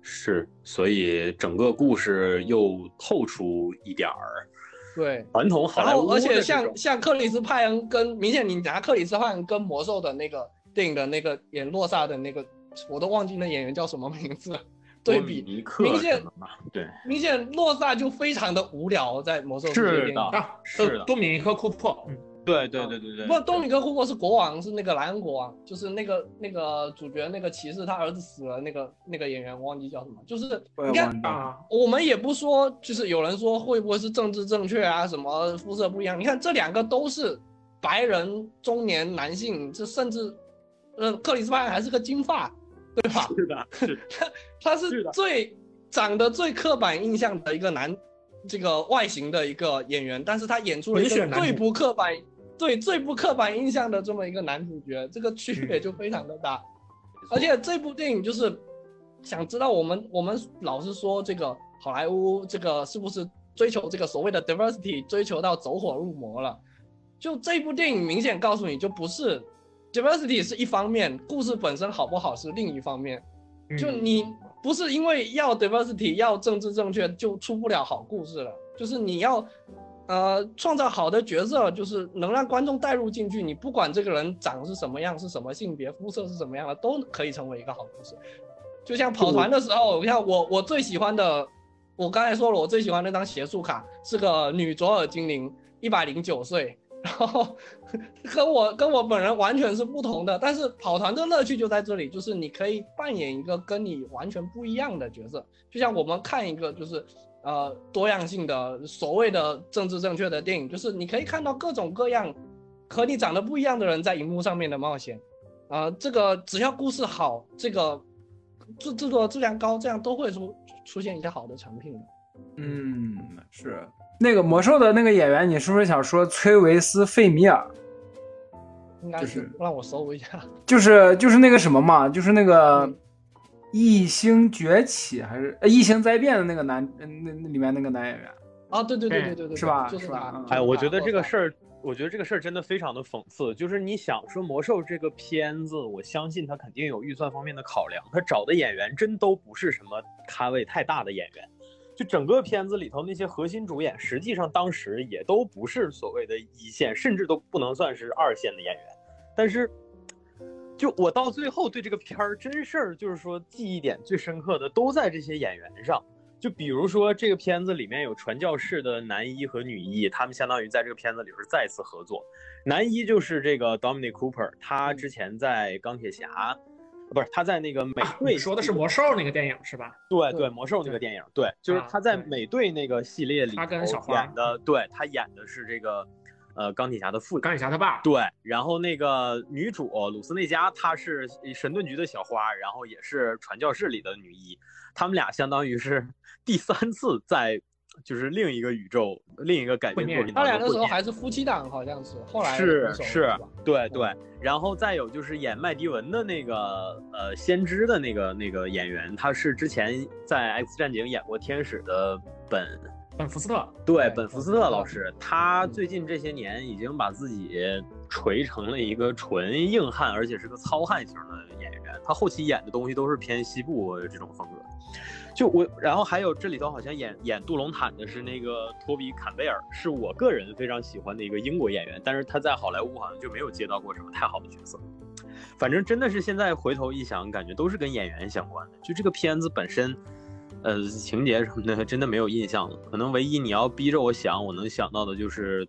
是，所以整个故事又透出一点儿对传统好莱坞，而且像像克里斯派恩跟明显你拿克里斯派恩跟魔兽的那个电影的那个演洛萨的那个，我都忘记那演员叫什么名字。对比明显对明显洛萨就非常的无聊，在魔兽世界里啊，是多米尼克库珀，对对对对对，不，多米尼克库珀是国王，是那个莱恩国王，就是那个那个主角那个骑士他儿子死了，那个那个演员我忘记叫什么，就是你看啊，我们也不说，就是有人说会不会是政治正确啊，什么肤色不一样？你看这两个都是白人中年男性，这甚至，呃，克里斯潘还是个金发，对吧？是的，是他 他是最长得最刻板印象的一个男，这个外形的一个演员，但是他演出了一个最不刻板。对最不刻板印象的这么一个男主角，这个区别就非常的大。而且这部电影就是想知道我们我们老是说这个好莱坞这个是不是追求这个所谓的 diversity，追求到走火入魔了？就这部电影明显告诉你就不是 diversity 是一方面，故事本身好不好是另一方面。就你不是因为要 diversity 要政治正确就出不了好故事了，就是你要。呃，创造好的角色就是能让观众带入进去。你不管这个人长是什么样，是什么性别，肤色是什么样的，都可以成为一个好故事。就像跑团的时候，你看我我最喜欢的，我刚才说了，我最喜欢那张邪术卡是个女左耳精灵，一百零九岁，然后跟我跟我本人完全是不同的。但是跑团的乐趣就在这里，就是你可以扮演一个跟你完全不一样的角色，就像我们看一个就是。呃，多样性的所谓的政治正确的电影，就是你可以看到各种各样和你长得不一样的人在荧幕上面的冒险。啊，这个只要故事好，这个制制作质量高，这样都会出出现一些好的成品的。嗯，是那个魔兽的那个演员，你是不是想说崔维斯·费米尔？应该是让我搜一下，就是就是那个什么嘛，就是那个。异星崛起还是呃异星灾变的那个男，那那里面那个男演员啊，对对对对对对，是吧？是吧？哎，我觉得这个事儿，我觉得这个事儿真的非常的讽刺。就是你想说魔兽这个片子，我相信他肯定有预算方面的考量，他找的演员真都不是什么咖位太大的演员。就整个片子里头那些核心主演，实际上当时也都不是所谓的一线，甚至都不能算是二线的演员，但是。就我到最后对这个片儿真事儿，就是说记忆点最深刻的都在这些演员上。就比如说这个片子里面有传教士的男一和女一，他们相当于在这个片子里是再次合作。男一就是这个 Dominic Cooper，他之前在钢铁侠，不是他在那个美队，说的是魔兽那个电影是吧？对对，魔兽那个电影，对，就是他在美队那个系列里他跟小花演的，对他演的是这个。呃，钢铁侠的父，钢铁侠他爸，对，然后那个女主鲁斯内加，她是神盾局的小花，然后也是传教士里的女一，他们俩相当于是 第三次在就是另一个宇宙、另一个改变作品。他俩那时候还是夫妻档，好像是，后来是是，对对，然后再有就是演麦迪文的那个呃先知的那个那个演员，他是之前在 X 战警演过天使的本。本福斯特对本福斯特老师，他最近这些年已经把自己锤成了一个纯硬汉，而且是个糙汉型的演员。他后期演的东西都是偏西部这种风格。就我，然后还有这里头好像演演杜隆坦的是那个托比坎贝尔，是我个人非常喜欢的一个英国演员，但是他在好莱坞好像就没有接到过什么太好的角色。反正真的是现在回头一想，感觉都是跟演员相关的。就这个片子本身。呃，情节什么的真的没有印象了。可能唯一你要逼着我想，我能想到的就是，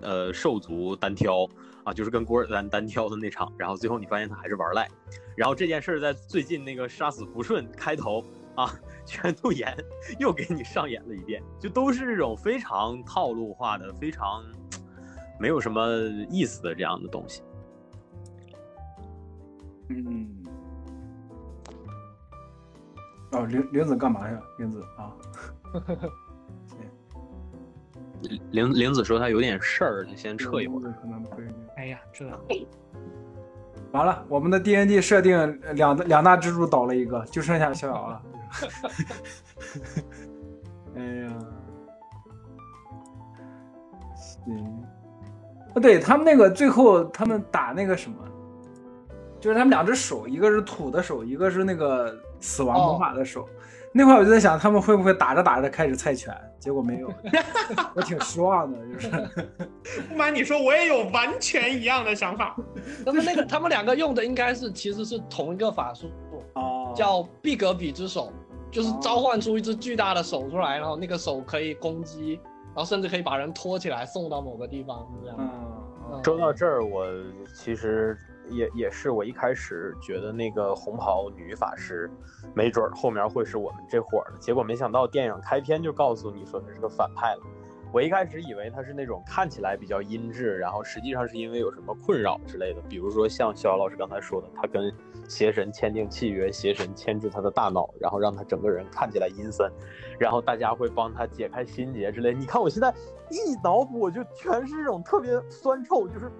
呃，兽族单挑啊，就是跟古尔丹单挑的那场。然后最后你发现他还是玩赖。然后这件事在最近那个杀死不顺开头啊，全度妍又给你上演了一遍，就都是这种非常套路化的、非常没有什么意思的这样的东西。嗯。哦，玲玲子干嘛呀？玲子啊，玲玲 子说她有点事儿，就先撤一会哎呀，这完了，我们的 D N D 设定两两大支柱倒了一个，就剩下逍遥了。哎呀，行。啊，对他们那个最后他们打那个什么，就是他们两只手，一个是土的手，一个是那个。死亡魔法的手，那会儿我就在想，他们会不会打着打着开始猜拳？结果没有，我挺失望的。就是不瞒你说，我也有完全一样的想法。那么那个他们两个用的应该是其实是同一个法术，哦，叫毕格比之手，就是召唤出一只巨大的手出来，然后那个手可以攻击，然后甚至可以把人拖起来送到某个地方，这样。嗯说到这儿，我其实也也是我一开始觉得那个红袍女法师，没准儿后面会是我们这伙儿的，结果没想到电影开篇就告诉你说她是个反派了。我一开始以为她是那种看起来比较阴质，然后实际上是因为有什么困扰之类的，比如说像逍遥老师刚才说的，她跟邪神签订契约，邪神牵制他的大脑，然后让他整个人看起来阴森，然后大家会帮他解开心结之类。你看我现在一脑补，我就全是这种特别酸臭，就是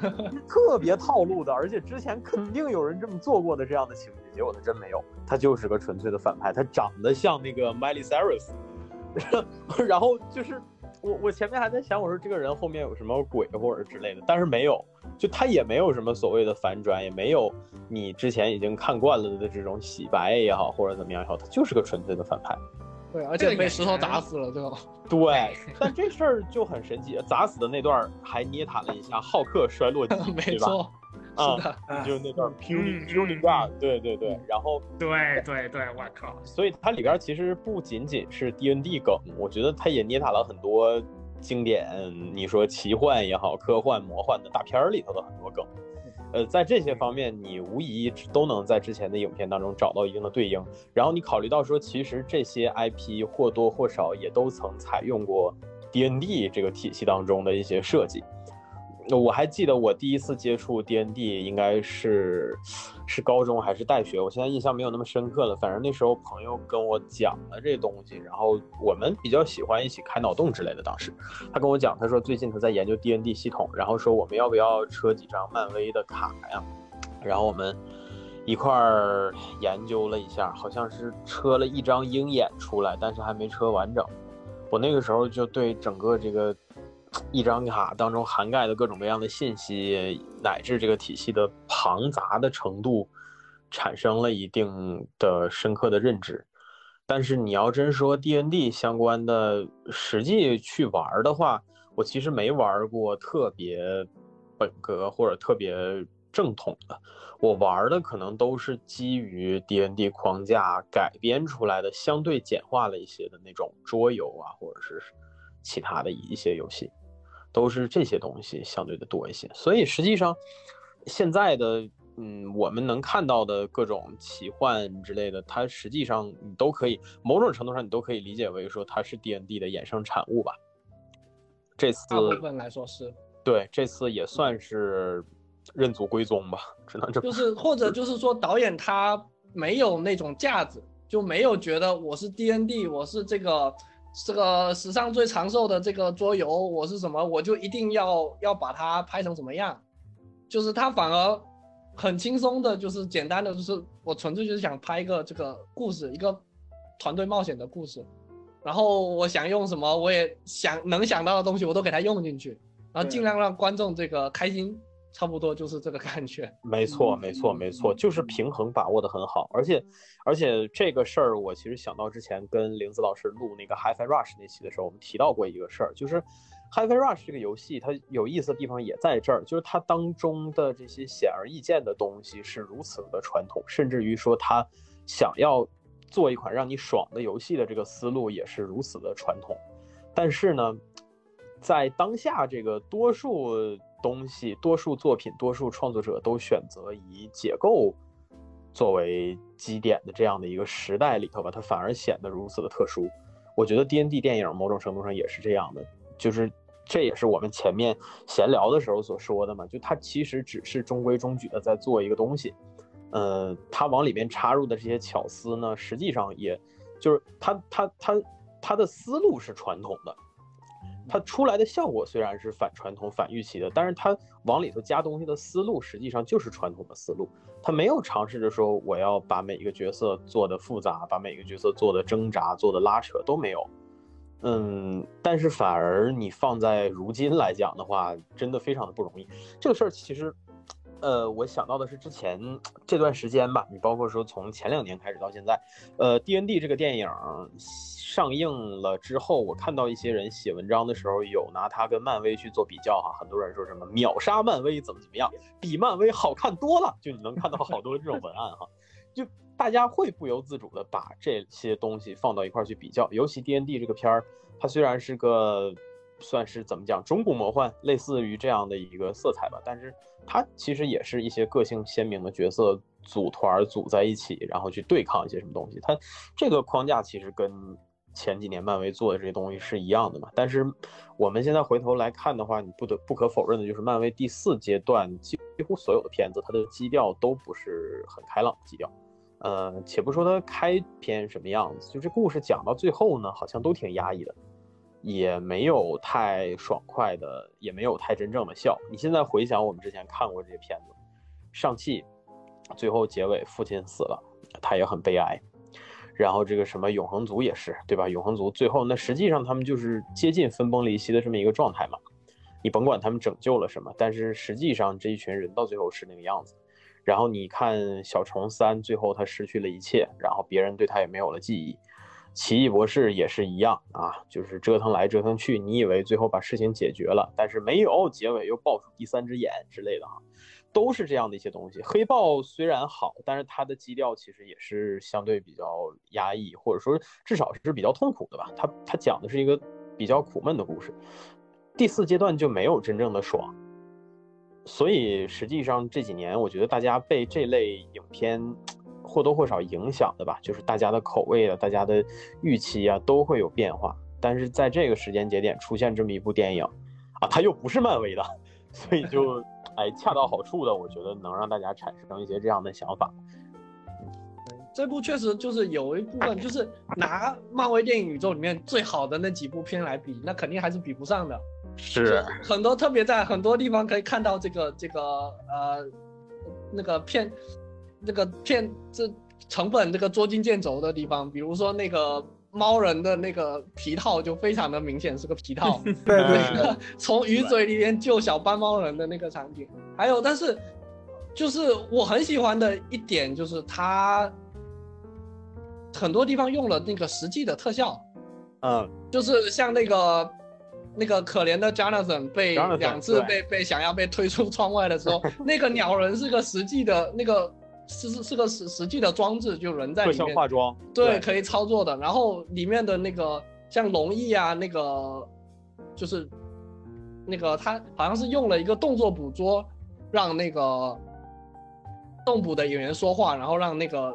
特别套路的，而且之前肯定有人这么做过的这样的情节，结果他真没有，他就是个纯粹的反派，他长得像那个 Miley Cyrus，然后就是。我我前面还在想，我说这个人后面有什么鬼或者之类的，但是没有，就他也没有什么所谓的反转，也没有你之前已经看惯了的这种洗白也好，或者怎么样也好，他就是个纯粹的反派。对，而且被石头砸死了，对吧？对，但这事儿就很神奇，砸死的那段还捏塔了一下浩克摔落地，没错。啊，就那段 purely god，对对对，然后对对对，我靠！所以它里边其实不仅仅是 D N D 梗，我觉得它也捏塔了很多经典，你说奇幻也好，科幻魔幻的大片儿里头的很多梗。呃，在这些方面，你无疑都能在之前的影片当中找到一定的对应。然后你考虑到说，其实这些 I P 或多或少也都曾采用过 D N D 这个体系当中的一些设计。我还记得我第一次接触 D N D 应该是是高中还是大学，我现在印象没有那么深刻了。反正那时候朋友跟我讲了这东西，然后我们比较喜欢一起开脑洞之类的。当时他跟我讲，他说最近他在研究 D N D 系统，然后说我们要不要车几张漫威的卡呀？然后我们一块儿研究了一下，好像是车了一张鹰眼出来，但是还没车完整。我那个时候就对整个这个。一张卡当中涵盖的各种各样的信息，乃至这个体系的庞杂的程度，产生了一定的深刻的认知。但是你要真说 D N D 相关的实际去玩的话，我其实没玩过特别本格或者特别正统的。我玩的可能都是基于 D N D 框架改编出来的，相对简化了一些的那种桌游啊，或者是其他的一些游戏。都是这些东西相对的多一些，所以实际上，现在的嗯，我们能看到的各种奇幻之类的，它实际上你都可以某种程度上你都可以理解为说它是 D N D 的衍生产物吧。这次大部分来说是，对，这次也算是认祖归宗吧，只能这么就是或者 就是说导演他没有那种架子，就没有觉得我是 D N D，我是这个。这个史上最长寿的这个桌游，我是什么？我就一定要要把它拍成什么样？就是他反而很轻松的，就是简单的，就是我纯粹就是想拍一个这个故事，一个团队冒险的故事。然后我想用什么，我也想能想到的东西，我都给它用进去，然后尽量让观众这个开心。差不多就是这个感觉，没错，没错，没错，就是平衡把握的很好，而且，而且这个事儿我其实想到之前跟林子老师录那个 HiFi Rush 那期的时候，我们提到过一个事儿，就是 HiFi Rush 这个游戏它有意思的地方也在这儿，就是它当中的这些显而易见的东西是如此的传统，甚至于说它想要做一款让你爽的游戏的这个思路也是如此的传统，但是呢，在当下这个多数。东西，多数作品，多数创作者都选择以解构作为基点的这样的一个时代里头吧，它反而显得如此的特殊。我觉得 D N D 电影某种程度上也是这样的，就是这也是我们前面闲聊的时候所说的嘛，就它其实只是中规中矩的在做一个东西，呃，它往里面插入的这些巧思呢，实际上也就是它它它它的思路是传统的。它出来的效果虽然是反传统、反预期的，但是它往里头加东西的思路实际上就是传统的思路。它没有尝试着说我要把每一个角色做的复杂，把每一个角色做的挣扎、做的拉扯都没有。嗯，但是反而你放在如今来讲的话，真的非常的不容易。这个事儿其实。呃，我想到的是之前这段时间吧，你包括说从前两年开始到现在，呃，D N D 这个电影上映了之后，我看到一些人写文章的时候，有拿它跟漫威去做比较哈，很多人说什么秒杀漫威怎么怎么样，比漫威好看多了，就你能看到好多这种文案哈，就大家会不由自主的把这些东西放到一块去比较，尤其 D N D 这个片儿，它虽然是个算是怎么讲中古魔幻，类似于这样的一个色彩吧。但是它其实也是一些个性鲜明的角色组团组在一起，然后去对抗一些什么东西。它这个框架其实跟前几年漫威做的这些东西是一样的嘛。但是我们现在回头来看的话，你不得不可否认的就是漫威第四阶段几乎所有的片子，它的基调都不是很开朗基调。呃，且不说它开篇什么样子，就这故事讲到最后呢，好像都挺压抑的。也没有太爽快的，也没有太真正的笑。你现在回想我们之前看过这些片子，上汽最后结尾父亲死了，他也很悲哀。然后这个什么永恒族也是，对吧？永恒族最后那实际上他们就是接近分崩离析的这么一个状态嘛。你甭管他们拯救了什么，但是实际上这一群人到最后是那个样子。然后你看小虫三最后他失去了一切，然后别人对他也没有了记忆。奇异博士也是一样啊，就是折腾来折腾去，你以为最后把事情解决了，但是没有，结尾又爆出第三只眼之类的哈，都是这样的一些东西。黑豹虽然好，但是它的基调其实也是相对比较压抑，或者说至少是比较痛苦的吧。它它讲的是一个比较苦闷的故事。第四阶段就没有真正的爽，所以实际上这几年我觉得大家被这类影片。或多或少影响的吧，就是大家的口味啊，大家的预期啊，都会有变化。但是在这个时间节点出现这么一部电影，啊，它又不是漫威的，所以就 哎恰到好处的，我觉得能让大家产生一些这样的想法。这部确实就是有一部分，就是拿漫威电影宇宙里面最好的那几部片来比，那肯定还是比不上的。是很多特别在很多地方可以看到这个这个呃那个片。那个片这成本这个捉襟见肘的地方，比如说那个猫人的那个皮套就非常的明显是个皮套，对对，从鱼嘴里面救小斑猫人的那个场景，还有但是就是我很喜欢的一点就是它很多地方用了那个实际的特效，嗯，就是像那个那个可怜的 Jonathan 被两次被被想要被推出窗外的时候，那个鸟人是个实际的那个。是是是个实实际的装置，就人在里面化妆，对，可以操作的。然后里面的那个像龙翼啊，那个就是那个他好像是用了一个动作捕捉，让那个动捕的演员说话，然后让那个。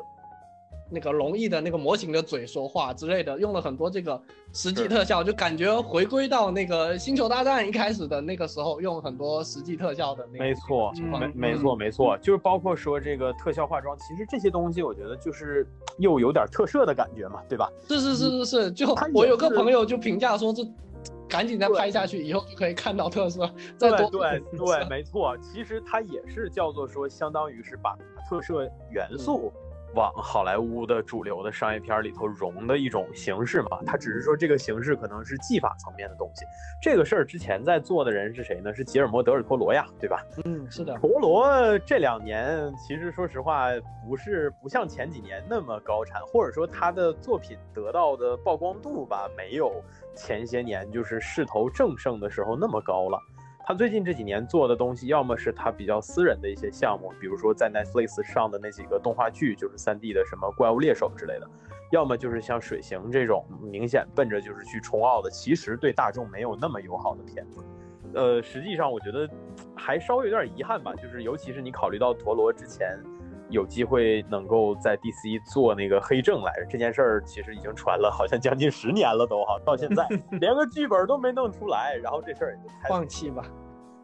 那个龙翼的那个模型的嘴说话之类的，用了很多这个实际特效，就感觉回归到那个星球大战一开始的那个时候，用很多实际特效的那个。没错，没没错没错，就是包括说这个特效化妆，其实这些东西我觉得就是又有点特摄的感觉嘛，对吧？是是是是是，就我有个朋友就评价说，这赶紧再拍下去，以后就可以看到特色。再多对对，没错，其实它也是叫做说，相当于是把特摄元素。往好莱坞的主流的商业片里头融的一种形式嘛，它只是说这个形式可能是技法层面的东西。这个事儿之前在做的人是谁呢？是吉尔摩·德尔托罗呀，对吧？嗯，是的。陀螺这两年其实说实话不是不像前几年那么高产，或者说他的作品得到的曝光度吧，没有前些年就是势头正盛的时候那么高了。他最近这几年做的东西，要么是他比较私人的一些项目，比如说在 Netflix 上的那几个动画剧，就是 3D 的什么怪物猎手之类的；要么就是像水行这种明显奔着就是去冲奥的，其实对大众没有那么友好的片子。呃，实际上我觉得还稍微有点遗憾吧，就是尤其是你考虑到陀螺之前。有机会能够在 DC 做那个黑证来着，这件事儿其实已经传了，好像将近十年了都哈，到现在 连个剧本都没弄出来，然后这事儿也就放弃吧。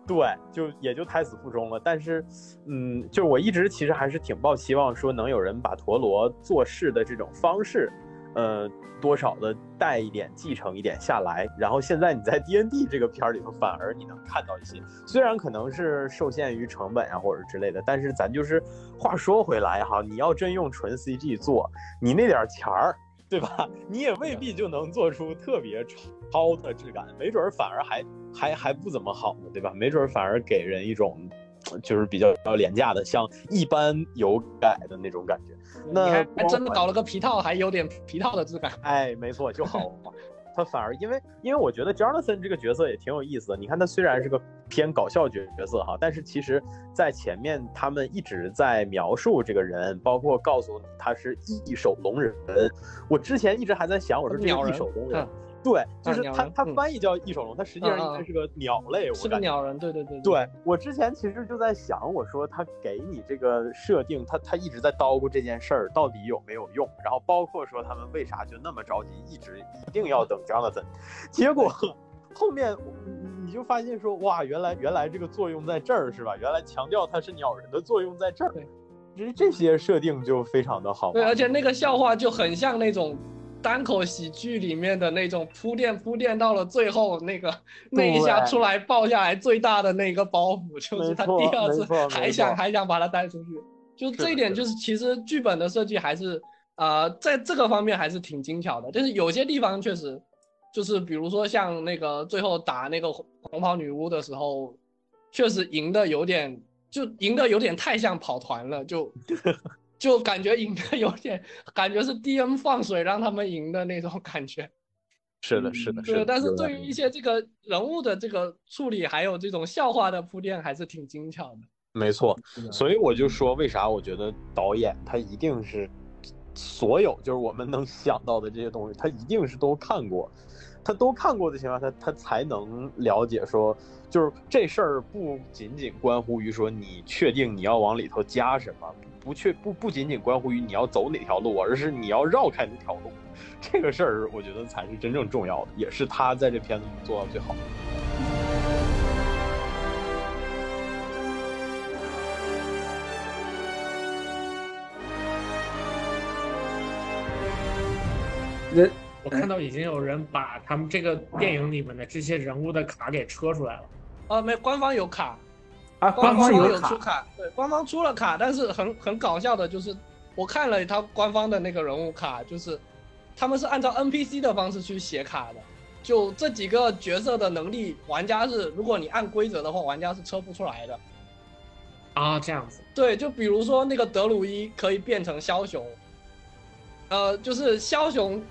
对，就也就胎死腹中了。但是，嗯，就是我一直其实还是挺抱希望，说能有人把陀螺做事的这种方式。呃，多少的带一点继承一点下来，然后现在你在 D N D 这个片儿里头，反而你能看到一些，虽然可能是受限于成本啊或者之类的，但是咱就是话说回来哈，你要真用纯 C G 做，你那点钱儿，对吧？你也未必就能做出特别超的质感，没准儿反而还还还不怎么好呢，对吧？没准儿反而给人一种。就是比较比较廉价的，像一般油改的那种感觉。那还真的搞了个皮套，还有点皮套的质感。哎，没错，就好。他反而因为因为我觉得 Jonathan 这个角色也挺有意思的。你看他虽然是个偏搞笑角角色哈，但是其实在前面他们一直在描述这个人，包括告诉你他是异手龙人。我之前一直还在想，我说这个异手龙人。对，就是它鸟人嗯它翻译叫翼手龙，它实际上应该是个鸟类，我是个。鸟人，对对对对我之前其实就在想，我说他给你这个设定，他他一直在叨咕这件事儿到底有没有用，然后包括说他们为啥就那么着急，一直一定要等 Jonathan，结果 后面你你就发现说哇，原来原来这个作用在这儿是吧？原来强调它是鸟人的作用在这儿对，这这些设定就非常的好。对，而且那个笑话就很像那种单口喜剧里面的那种铺垫铺垫到了最后那个那一下出来爆下来最大的那个包袱，就是他第二次还想还想把它带出去，就这一点就是其实剧本的设计还是呃在这个方面还是挺精巧的，但是有些地方确实就是比如说像那个最后打那个红红袍女巫的时候，确实赢的有点就赢的有点太像跑团了，就就感觉赢的有点感觉是 DM 放水让他们赢的那种感觉。是的，是的，是，的。但是对于一些这个人物的这个处理，还有这种笑话的铺垫，还是挺精巧的。没错，所以我就说，为啥我觉得导演他一定是所有就是我们能想到的这些东西，他一定是都看过，他都看过的情况下，他他才能了解说，就是这事儿不仅仅关乎于说你确定你要往里头加什么，不确不不仅仅关乎于你要走哪条路，而是你要绕开哪条路，这个事儿我觉得才是真正重要的，也是他在这片子里做到最好的。人我看到已经有人把他们这个电影里面的这些人物的卡给车出来了。啊，没，官方有卡，啊，官方有有，出卡，对，官方出了卡，但是很很搞笑的就是，我看了他官方的那个人物卡，就是他们是按照 NPC 的方式去写卡的，就这几个角色的能力，玩家是如果你按规则的话，玩家是测不出来的。啊，这样子，对，就比如说那个德鲁伊可以变成枭雄，呃，就是枭雄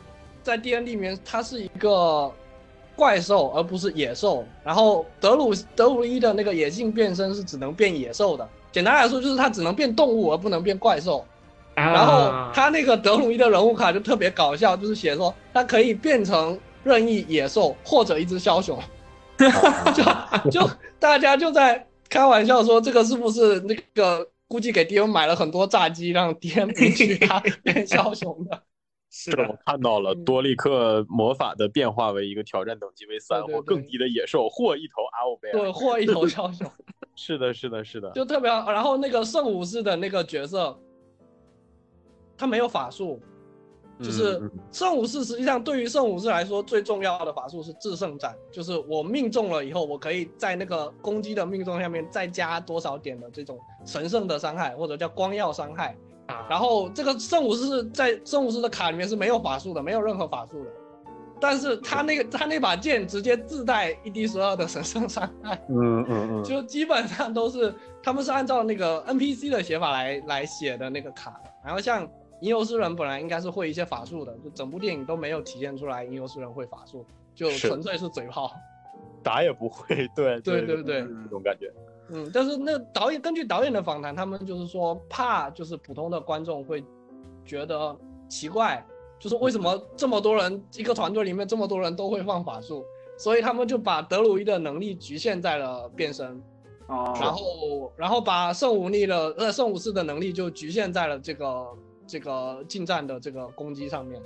在 D N D 里面它是一个怪兽，而不是野兽。然后德鲁德鲁伊的那个野性变身是只能变野兽的，简单来说就是它只能变动物，而不能变怪兽。然然后他那个德鲁伊的人物卡就特别搞笑，就是写说他可以变成任意野兽或者一只枭雄，就就大家就在开玩笑说这个是不是那个估计给 DM 买了很多炸鸡，让 DM 允许他变枭雄的。是的我的，看到了嗯多利克魔法的变化为一个挑战等级为三或更低的野兽，或一头阿 欧贝对，或一头枭雄，是的，是的，是的。就特别好。然后那个圣武士的那个角色，他没有法术，就是圣武士实际上对于圣武士来说最重要的法术是制胜斩，就是我命中了以后，我可以在那个攻击的命中下面再加多少点的这种神圣的伤害，或者叫光耀伤害。啊，然后这个圣武士在圣武士的卡里面是没有法术的，没有任何法术的，但是他那个他那把剑直接自带一 d 十二的神圣伤害，嗯嗯嗯，就基本上都是他们是按照那个 NPC 的写法来来写的那个卡的。然后像吟游诗人本来应该是会一些法术的，就整部电影都没有体现出来吟游诗人会法术，就纯粹是嘴炮。打也不会。对对对对这种感觉。嗯，但是那导演根据导演的访谈，他们就是说怕就是普通的观众会觉得奇怪，就是为什么这么多人一个团队里面这么多人都会放法术，所以他们就把德鲁伊的能力局限在了变身，哦，然后然后把圣武力的呃圣武士的能力就局限在了这个这个近战的这个攻击上面，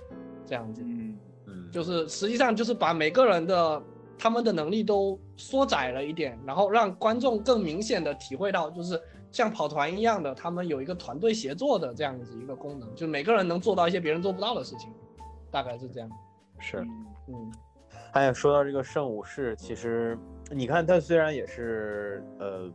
这样子。嗯，嗯，就是实际上就是把每个人的他们的能力都缩窄了一点，然后让观众更明显的体会到，就是像跑团一样的，他们有一个团队协作的这样子一个功能，就每个人能做到一些别人做不到的事情，大概是这样。是。嗯，哎呀，说到这个圣武士，其实你看他虽然也是呃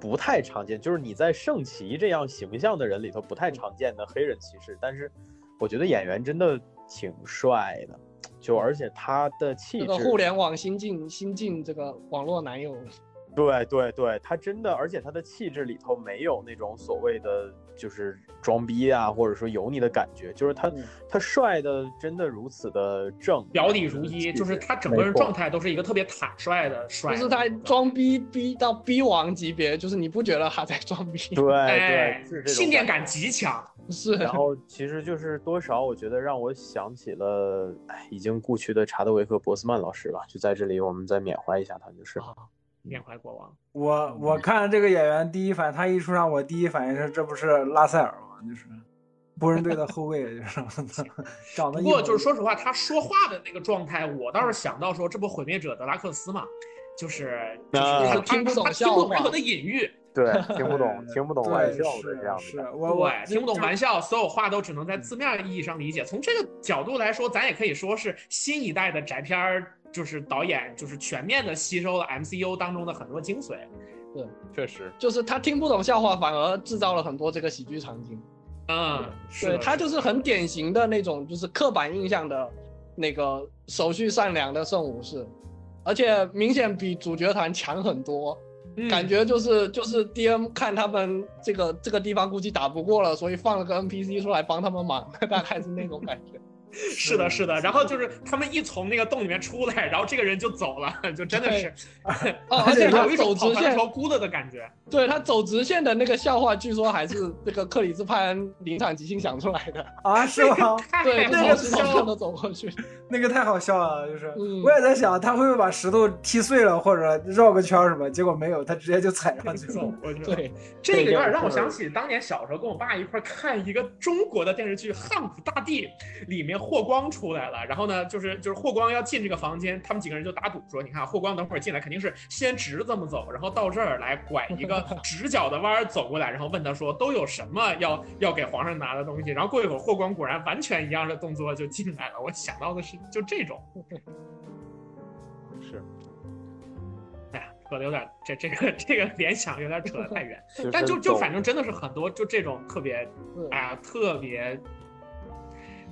不太常见，就是你在圣骑这样形象的人里头不太常见的黑人骑士，但是我觉得演员真的挺帅的，就而且他的气质，这个互联网新晋新晋这个网络男友，对对对，他真的，而且他的气质里头没有那种所谓的就是装逼啊，或者说油腻的感觉，就是他、嗯他帅的真的如此的正，表里如一，就是他整个人状态都是一个特别坦率的帅，就是他装逼逼到逼王级别，就是你不觉得他在装逼？对哎对，信念感感极强。是，然后其实就是多少，我觉得让我想起了，哎，已经故去的查德维克·博斯曼老师吧。就在这里，我们再缅怀一下他，就是缅怀国王。我我看这个演员第一反，他一出场，我第一反应是这不是拉塞尔吗？就是湖人队的后卫，就是 长得。不过就是说实话，他说话的那个状态，我倒是想到说，这不毁灭者德拉克斯嘛，就是就是他听不懂他听不懂任何的隐喻。对，听不懂，听不懂玩笑的这样子。是我我听不懂玩笑，所有话都只能在字面意义上理解。从这个角度来说，咱也可以说是新一代的宅片儿，就是导演就是全面的吸收了 MCU 当中的很多精髓。对，确实，就是他听不懂笑话，反而制造了很多这个喜剧场景。嗯，对他就是很典型的那种，就是刻板印象的那个手续善良的圣武士，而且明显比主角团强很多。感觉就是就是 D M 看他们这个这个地方估计打不过了，所以放了个 N P C 出来帮他们忙，大概是那种感觉。是的，是的。然后就是他们一从那个洞里面出来，然后这个人就走了，就真的是，而且他走直线条孤的的感觉。对他走直线的那个笑话，据说还是这个克里斯潘临场即兴想出来的啊？是吗？对，那个石头都走过去，那个太好笑了。就是我也在想，他会不会把石头踢碎了，或者绕个圈什么？结果没有，他直接就踩上去了。对，这个有点让我想起当年小时候跟我爸一块看一个中国的电视剧《汉武大帝》，里面霍光出来了。然后呢，就是就是霍光要进这个房间，他们几个人就打赌说：“你看，霍光等会儿进来肯定是先直这么走，然后到这儿来拐一个。”直角的弯儿走过来，然后问他说：“都有什么要要给皇上拿的东西？”然后过一会儿，霍光果然完全一样的动作就进来了。我想到的是就这种，是，哎呀，扯的有点这这个这个联想有点扯得太远，但就就反正真的是很多就这种特别，哎呀，特别。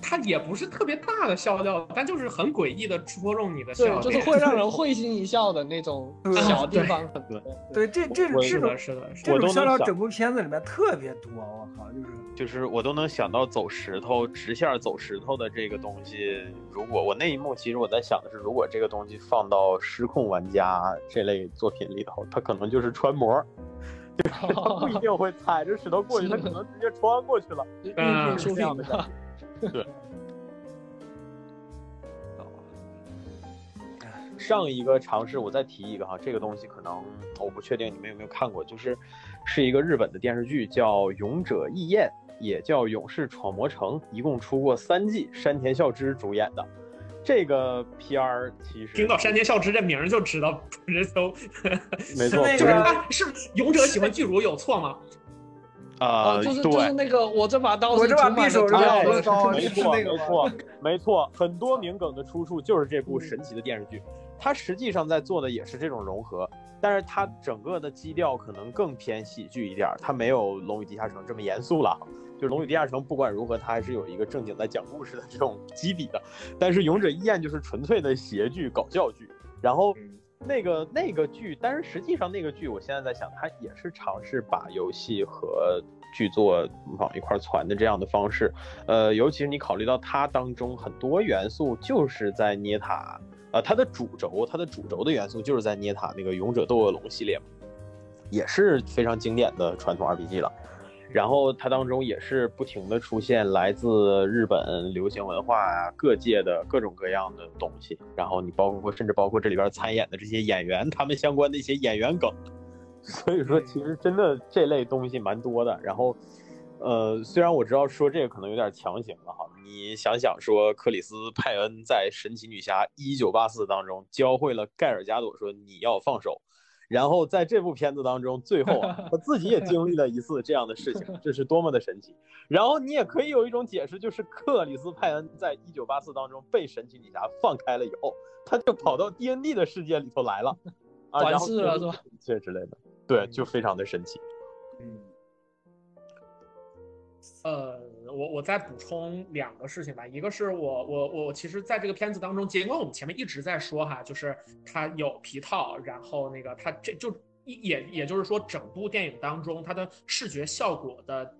它也不是特别大的笑料，但就是很诡异的戳中你的笑，就是会让人会心一笑的那种 小地方很多。对，这这种是的，是的，这种笑料整部片子里面特别多，我靠，就是就是我都能想到走石头直线走石头的这个东西。如果我那一幕，其实我在想的是，如果这个东西放到失控玩家这类作品里头，它可能就是穿模，就是不一定会踩着石头过去，他 可能直接穿过去了，嗯，是这样的。对，上一个尝试，我再提一个哈，这个东西可能我不确定你们有没有看过，就是是一个日本的电视剧，叫《勇者义彦》，也叫《勇士闯魔城》，一共出过三季，山田孝之主演的。这个片儿其实听到山田孝之这名儿就知道人都没错，就是勇者喜欢巨乳有错吗？啊，就是就是那个我这把刀，我这把匕首是刀，没错没错没错，很多名梗的出处就是这部神奇的电视剧，它实际上在做的也是这种融合，但是它整个的基调可能更偏喜剧一点，它没有《龙与地下城》这么严肃了。就《龙与地下城》不管如何，它还是有一个正经在讲故事的这种基底的，但是《勇者义彦》就是纯粹的谐剧搞笑剧，然后。那个那个剧，但是实际上那个剧，我现在在想，它也是尝试把游戏和剧作往一块传的这样的方式。呃，尤其是你考虑到它当中很多元素就是在捏塔，呃，它的主轴，它的主轴的元素就是在捏塔那个勇者斗恶龙系列嘛，也是非常经典的传统 RPG 了。然后它当中也是不停的出现来自日本流行文化啊各界的各种各样的东西，然后你包括甚至包括这里边参演的这些演员，他们相关的一些演员梗，所以说其实真的这类东西蛮多的。然后，呃，虽然我知道说这个可能有点强行了哈，你想想说克里斯派恩在神奇女侠一九八四当中教会了盖尔加朵说你要放手。然后在这部片子当中，最后啊，他自己也经历了一次这样的事情，这是多么的神奇。然后你也可以有一种解释，就是克里斯派恩在一九八四当中被神奇女侠放开了以后，他就跑到 D N D 的世界里头来了，啊，然后了是吧？这之类的，对，就非常的神奇。嗯，呃。我我再补充两个事情吧，一个是我我我其实在这个片子当中，尽管我们前面一直在说哈，就是它有皮套，然后那个它这就也也就是说，整部电影当中它的视觉效果的。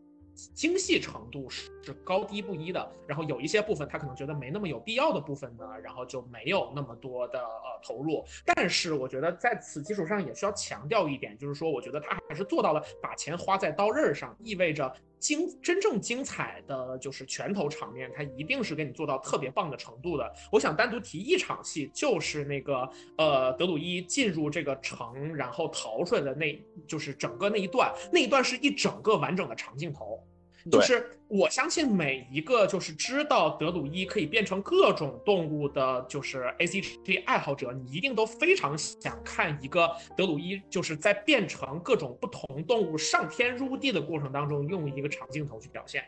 精细程度是是高低不一的，然后有一些部分他可能觉得没那么有必要的部分呢，然后就没有那么多的呃投入。但是我觉得在此基础上也需要强调一点，就是说我觉得他还是做到了把钱花在刀刃上，意味着精真正精彩的就是拳头场面，它一定是给你做到特别棒的程度的。我想单独提一场戏，就是那个呃德鲁伊进入这个城，然后逃出来的那，就是整个那一段，那一段是一整个完整的长镜头。就是我相信每一个就是知道德鲁伊可以变成各种动物的，就是 A C G 爱好者，你一定都非常想看一个德鲁伊就是在变成各种不同动物上天入地的过程当中，用一个长镜头去表现。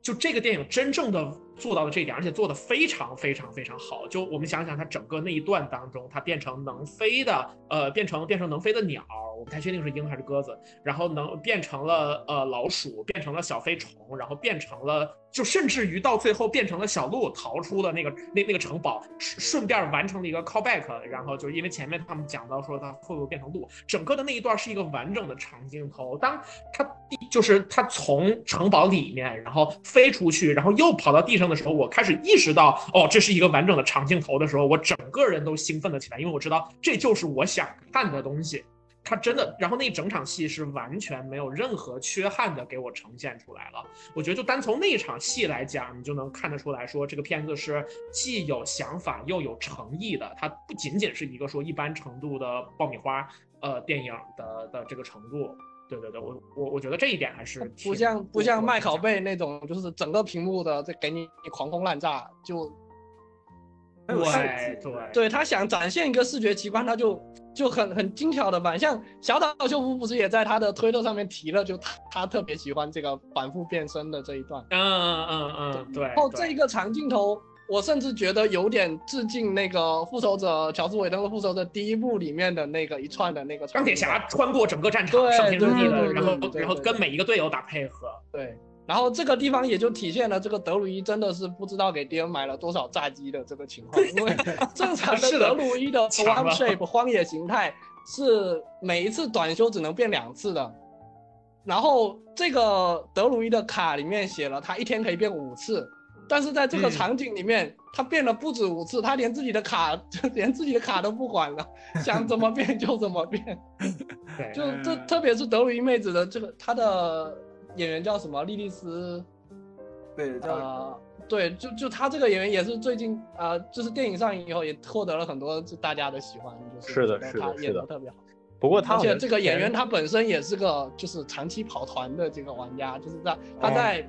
就这个电影真正的做到了这一点，而且做的非常非常非常好。就我们想想，它整个那一段当中，它变成能飞的，呃，变成变成能飞的鸟，我不太确定是鹰还是鸽子，然后能变成了呃老鼠，变成了小飞虫，然后变成了。就甚至于到最后变成了小鹿逃出了那个那那个城堡，顺便完成了一个 callback，然后就因为前面他们讲到说他会不会变成鹿，整个的那一段是一个完整的长镜头。当他地就是他从城堡里面然后飞出去，然后又跑到地上的时候，我开始意识到哦，这是一个完整的长镜头的时候，我整个人都兴奋了起来，因为我知道这就是我想看的东西。他真的，然后那整场戏是完全没有任何缺憾的给我呈现出来了。我觉得就单从那一场戏来讲，你就能看得出来说这个片子是既有想法又有诚意的。它不仅仅是一个说一般程度的爆米花呃电影的的这个程度。对对对，我我我觉得这一点还是不像不像麦考贝那种，就是整个屏幕的在给你狂轰滥炸就。对对，对他想展现一个视觉奇观，他就就很很精巧的反像小岛秀夫不是也在他的推特上面提了，就他他特别喜欢这个反复变身的这一段。嗯嗯嗯嗯，对。然后这一个长镜头，我甚至觉得有点致敬那个复仇者乔斯韦登的复仇者第一部里面的那个一串的那个钢铁侠穿过整个战场上天入地的，然后然后跟每一个队友打配合。对。然后这个地方也就体现了这个德鲁伊真的是不知道给爹买了多少炸鸡的这个情况，因为 正常的德鲁伊的 One Shape 荒野形态是每一次短修只能变两次的，然后这个德鲁伊的卡里面写了他一天可以变五次，但是在这个场景里面他变了不止五次，他连自己的卡 连自己的卡都不管了，想怎么变就怎么变，就这特别是德鲁伊妹子的这个她的。演员叫什么？莉莉丝，对，叫对，就就他这个演员也是最近啊，就是电影上映以后也获得了很多大家的喜欢，就是是的，是的，演的特别好。不过他而且这个演员他本身也是个就是长期跑团的这个玩家，就是在他在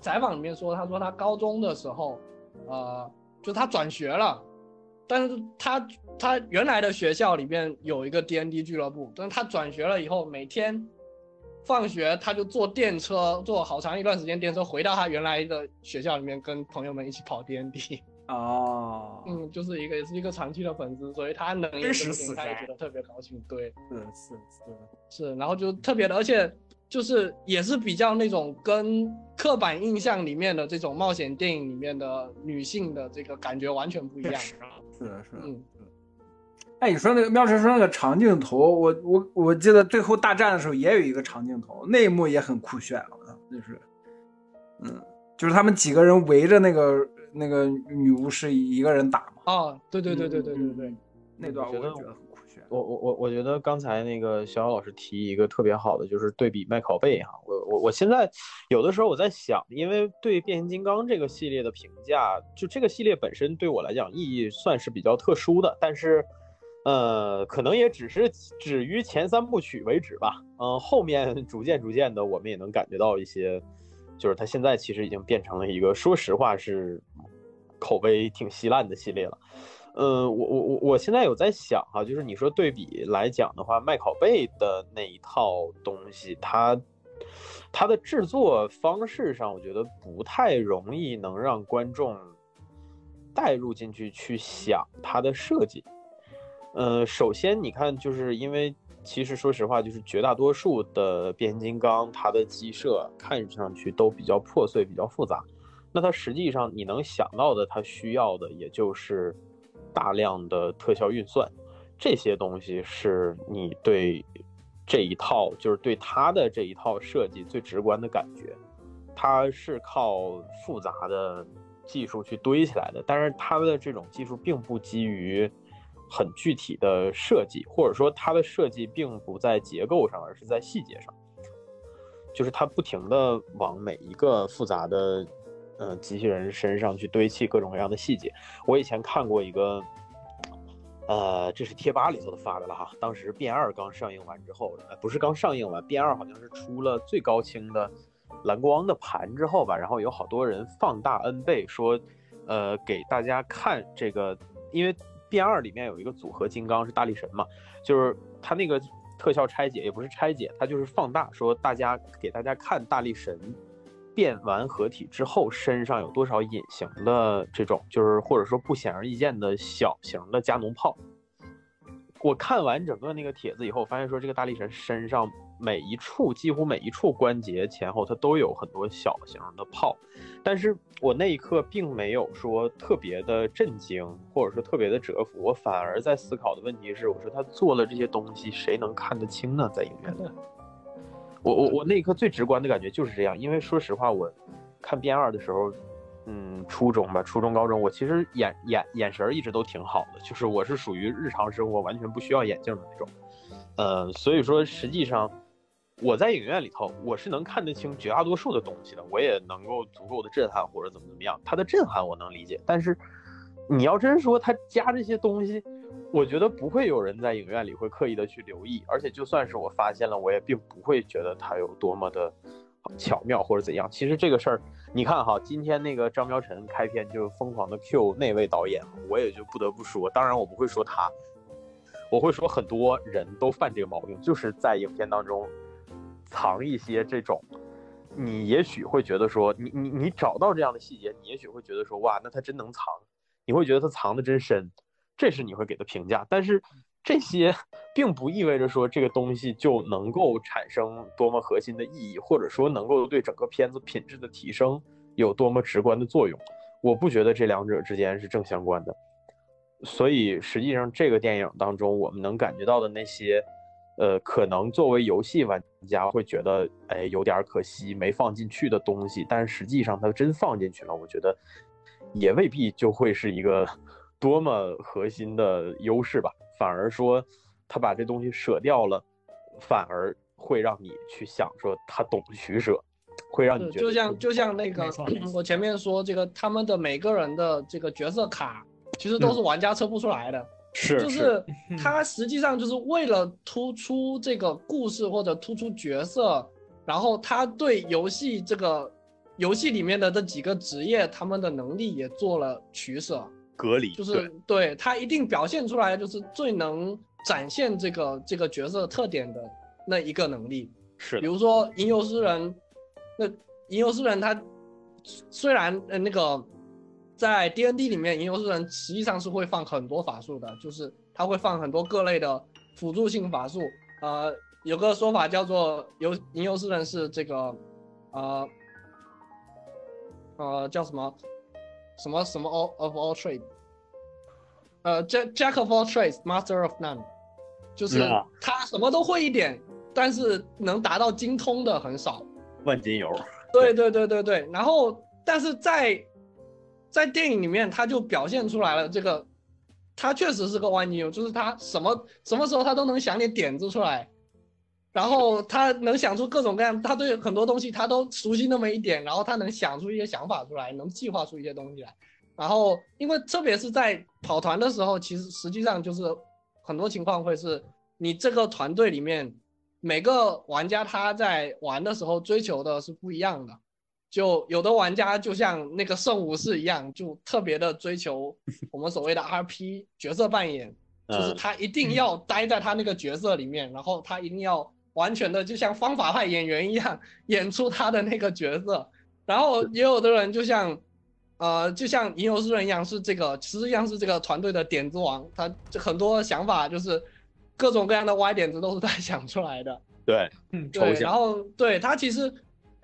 采访里面说，他说他高中的时候，呃，就他转学了，但是他他原来的学校里面有一个 D N D 俱乐部，但是他转学了以后每天。放学他就坐电车，坐好长一段时间电车回到他原来的学校里面，跟朋友们一起跑 D N D。哦，嗯，就是一个也是一个长期的粉丝，所以他能真实死他也觉得特别高兴。对，是是是是，然后就特别的，而且就是也是比较那种跟刻板印象里面的这种冒险电影里面的女性的这个感觉完全不一样。是是是，嗯。哎，你说那个妙晨说那个长镜头，我我我记得最后大战的时候也有一个长镜头，那一幕也很酷炫，就是，嗯，就是他们几个人围着那个那个女巫师一个人打嘛。啊，对对对对对对对，那段我觉得很酷炫。我我我我觉得刚才那个小小老师提一个特别好的，就是对比麦考贝哈。我我我现在有的时候我在想，因为对变形金刚这个系列的评价，就这个系列本身对我来讲意义算是比较特殊的，但是。呃，可能也只是止于前三部曲为止吧。嗯，后面逐渐逐渐的，我们也能感觉到一些，就是它现在其实已经变成了一个，说实话是口碑挺稀烂的系列了。嗯，我我我我现在有在想哈，就是你说对比来讲的话，麦考贝的那一套东西，它它的制作方式上，我觉得不太容易能让观众带入进去去想它的设计。呃，首先你看，就是因为其实说实话，就是绝大多数的变形金刚，它的机设看上去都比较破碎、比较复杂。那它实际上你能想到的，它需要的也就是大量的特效运算，这些东西是你对这一套，就是对它的这一套设计最直观的感觉。它是靠复杂的技术去堆起来的，但是它的这种技术并不基于。很具体的设计，或者说它的设计并不在结构上，而是在细节上。就是它不停的往每一个复杂的，呃，机器人身上去堆砌各种各样的细节。我以前看过一个，呃，这是贴吧里头的发的了哈。当时变二刚上映完之后，呃，不是刚上映完，变二好像是出了最高清的蓝光的盘之后吧，然后有好多人放大 N 倍说，呃，给大家看这个，因为变二里面有一个组合金刚是大力神嘛，就是他那个。特效拆解也不是拆解，它就是放大，说大家给大家看大力神变完合体之后身上有多少隐形的这种，就是或者说不显而易见的小型的加农炮。我看完整个那个帖子以后，发现说这个大力神身上。每一处几乎每一处关节前后，它都有很多小型的泡，但是我那一刻并没有说特别的震惊，或者说特别的折服，我反而在思考的问题是，我说他做了这些东西，谁能看得清呢？在影院里，我我我那一刻最直观的感觉就是这样，因为说实话，我看变二的时候，嗯，初中吧，初中高中，我其实眼眼眼神一直都挺好的，就是我是属于日常生活完全不需要眼镜的那种，呃，所以说实际上。我在影院里头，我是能看得清绝大多数的东西的，我也能够足够的震撼或者怎么怎么样。它的震撼我能理解，但是你要真说它加这些东西，我觉得不会有人在影院里会刻意的去留意。而且就算是我发现了，我也并不会觉得它有多么的巧妙或者怎样。其实这个事儿，你看哈，今天那个张苗晨开篇就疯狂的 Q 那位导演，我也就不得不说，当然我不会说他，我会说很多人都犯这个毛病，就是在影片当中。藏一些这种，你也许会觉得说，你你你找到这样的细节，你也许会觉得说，哇，那他真能藏，你会觉得他藏的真深，这是你会给的评价。但是这些并不意味着说这个东西就能够产生多么核心的意义，或者说能够对整个片子品质的提升有多么直观的作用。我不觉得这两者之间是正相关的。所以实际上这个电影当中，我们能感觉到的那些。呃，可能作为游戏玩家会觉得，哎，有点可惜没放进去的东西，但是实际上它真放进去了，我觉得也未必就会是一个多么核心的优势吧。反而说他把这东西舍掉了，反而会让你去想说他懂取舍，会让你觉得就像就像那个 我前面说这个他们的每个人的这个角色卡，其实都是玩家测不出来的。是，就是 他实际上就是为了突出这个故事或者突出角色，然后他对游戏这个游戏里面的这几个职业他们的能力也做了取舍，隔离，就是对他一定表现出来就是最能展现这个这个角色特点的那一个能力。是，比如说吟游诗人，那吟游诗人他虽然呃那个。在 D N D 里面，吟游诗人实际上是会放很多法术的，就是他会放很多各类的辅助性法术。呃，有个说法叫做游吟游诗人是这个，呃，呃叫什么什么什么 all of all trade，呃 Jack Jack of all trades master of none，就是他什么都会一点，但是能达到精通的很少。万金油。对对对对对，然后但是在在电影里面，他就表现出来了这个，他确实是个万金油，就是他什么什么时候他都能想点点子出来，然后他能想出各种各样，他对很多东西他都熟悉那么一点，然后他能想出一些想法出来，能计划出一些东西来，然后因为特别是在跑团的时候，其实实际上就是很多情况会是你这个团队里面每个玩家他在玩的时候追求的是不一样的。就有的玩家就像那个圣武士一样，就特别的追求我们所谓的 RP 角色扮演，就是他一定要待在他那个角色里面，然后他一定要完全的就像方法派演员一样演出他的那个角色。然后也有的人就像，呃，就像吟游诗人一样，是这个实际上是这个团队的点子王，他很多想法就是各种各样的歪点子都是他 想出来的。对，嗯，对，然后对他其实。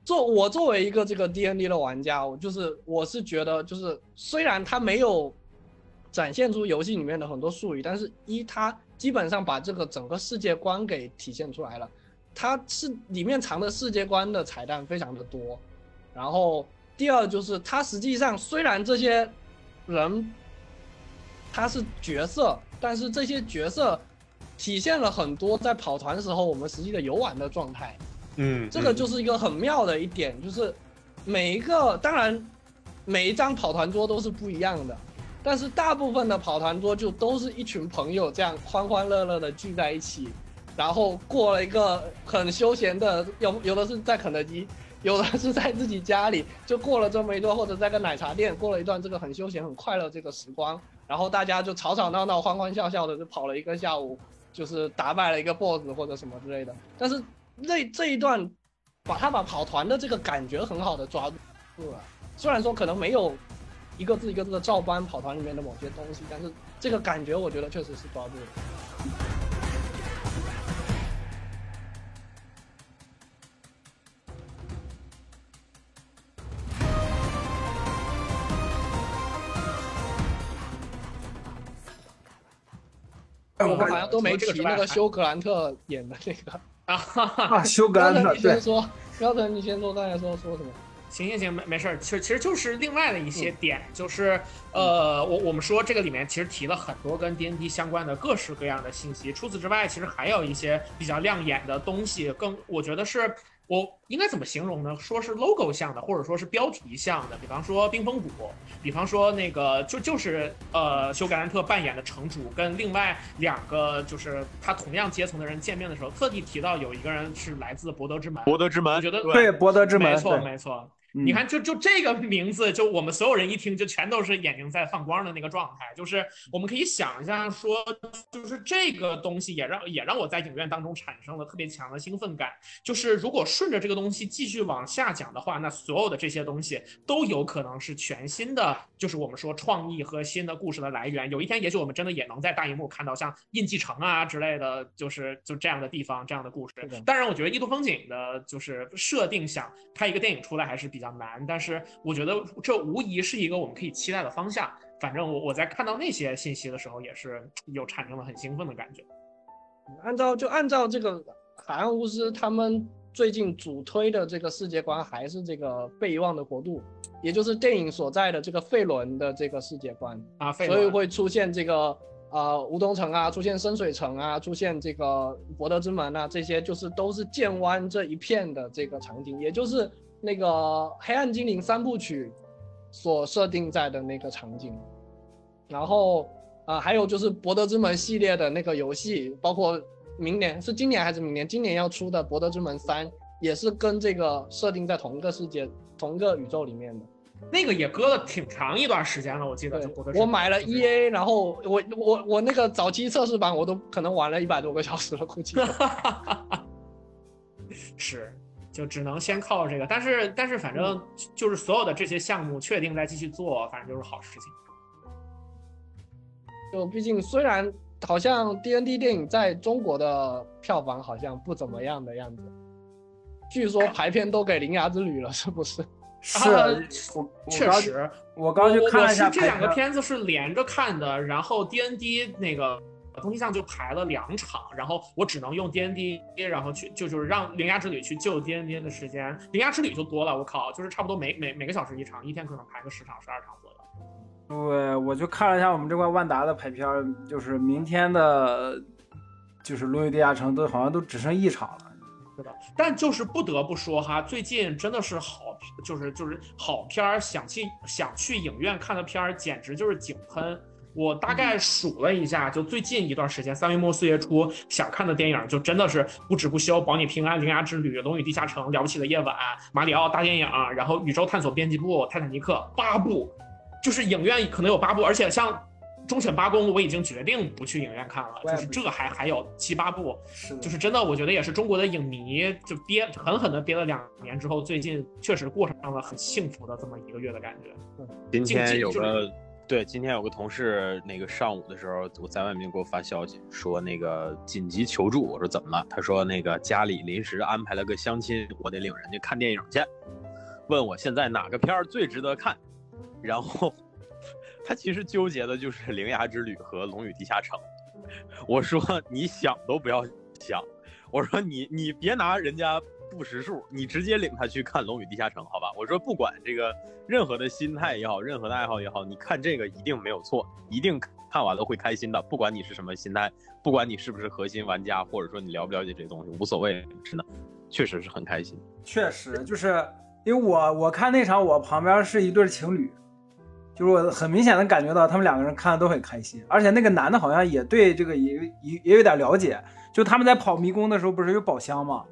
作我作为一个这个 D N D 的玩家，我就是我是觉得，就是虽然他没有展现出游戏里面的很多术语，但是一他基本上把这个整个世界观给体现出来了，它是里面藏的世界观的彩蛋非常的多。然后第二就是它实际上虽然这些人他是角色，但是这些角色体现了很多在跑团时候我们实际的游玩的状态。嗯，这个就是一个很妙的一点，就是每一个当然每一张跑团桌都是不一样的，但是大部分的跑团桌就都是一群朋友这样欢欢乐乐的聚在一起，然后过了一个很休闲的，有有的是在肯德基，有的是在自己家里，就过了这么一段，或者在个奶茶店过了一段这个很休闲很快乐这个时光，然后大家就吵吵闹闹、欢欢笑笑的就跑了一个下午，就是打败了一个 BOSS 或者什么之类的，但是。这这一段，把他把跑团的这个感觉很好的抓住了。虽然说可能没有一个字一个字的照搬跑团里面的某些东西，但是这个感觉我觉得确实是抓住了。我们好像都没提那个休格兰特演的那个。啊哈哈，啊，修格兰特，你先说，标准你先说，大家说说什么？行行行，没没事儿，其实其实就是另外的一些点，就是呃，我我们说这个里面其实提了很多跟 D N D 相关的各式各样的信息，除此之外，其实还有一些比较亮眼的东西，更我觉得是。我应该怎么形容呢？说是 logo 像的，或者说是标题像的，比方说冰封谷，比方说那个就就是呃休格兰特扮演的城主跟另外两个就是他同样阶层的人见面的时候，特地提到有一个人是来自博德之门，博德之门，我觉得对博德之门，没错没错。你看，就就这个名字，就我们所有人一听，就全都是眼睛在放光的那个状态。就是我们可以想一下，说，就是这个东西也让也让我在影院当中产生了特别强的兴奋感。就是如果顺着这个东西继续往下讲的话，那所有的这些东西都有可能是全新的，就是我们说创意和新的故事的来源。有一天，也许我们真的也能在大荧幕看到像印记城啊之类的，就是就这样的地方这样的故事。当然，我觉得异度风景的就是设定想拍一个电影出来还是比较。比较难，但是我觉得这无疑是一个我们可以期待的方向。反正我我在看到那些信息的时候，也是有产生了很兴奋的感觉。按照就按照这个海岸巫师他们最近主推的这个世界观，还是这个被遗忘的国度，也就是电影所在的这个费伦的这个世界观啊，所以会出现这个呃吴东城啊，出现深水城啊，出现这个博德之门啊，这些就是都是剑湾这一片的这个场景，也就是。那个黑暗精灵三部曲所设定在的那个场景，然后啊，还有就是博德之门系列的那个游戏，包括明年是今年还是明年？今年要出的博德之门三也是跟这个设定在同一个世界、同一个宇宙里面的。那个也搁了挺长一段时间了，我记得。我买了 E A，然后我我我那个早期测试版我都可能玩了一百多个小时了，估计。是。就只能先靠这个，但是但是反正就是所有的这些项目确定再继续做，反正就是好事情。就毕竟虽然好像 D N D 电影在中国的票房好像不怎么样的样子，据说排片都给《铃芽之旅》了，是不是？是，确实，我刚去看了一下，这两个片子是连着看的，然后 D N D 那个。东西上就排了两场，然后我只能用 D N D，然后去就就是让灵牙之旅去救 D N D 的时间，灵牙之旅就多了，我靠，就是差不多每每每个小时一场，一天可能排个十场十二场左右。对，我就看了一下我们这块万达的排片，就是明天的，就是龙与地下城都好像都只剩一场了。是的，但就是不得不说哈，最近真的是好，就是就是好片儿，想去想去影院看的片儿，简直就是井喷。我大概数了一下，就最近一段时间，三月末四月初想看的电影，就真的是不止不休，保你平安、铃芽之旅、龙与地下城、了不起的夜晚、马里奥大电影，然后宇宙探索编辑部、泰坦尼克八部，就是影院可能有八部，而且像忠犬八公，我已经决定不去影院看了，就是这还还有七八部，就是真的，我觉得也是中国的影迷就憋狠狠的憋了两年之后，最近确实过上了很幸福的这么一个月的感觉。今天有个。对，今天有个同事，那个上午的时候，我在外面给我发消息说那个紧急求助。我说怎么了？他说那个家里临时安排了个相亲，我得领人家看电影去，问我现在哪个片儿最值得看。然后他其实纠结的就是《灵牙之旅》和《龙与地下城》。我说你想都不要想，我说你你别拿人家。不识数，你直接领他去看《龙与地下城》，好吧？我说不管这个任何的心态也好，任何的爱好也好，你看这个一定没有错，一定看完了会开心的。不管你是什么心态，不管你是不是核心玩家，或者说你了不了解这东西，无所谓，真的。确实是很开心。确实，就是因为我我看那场，我旁边是一对情侣，就是我很明显的感觉到他们两个人看的都很开心，而且那个男的好像也对这个也也也有点了解，就他们在跑迷宫的时候不是有宝箱吗？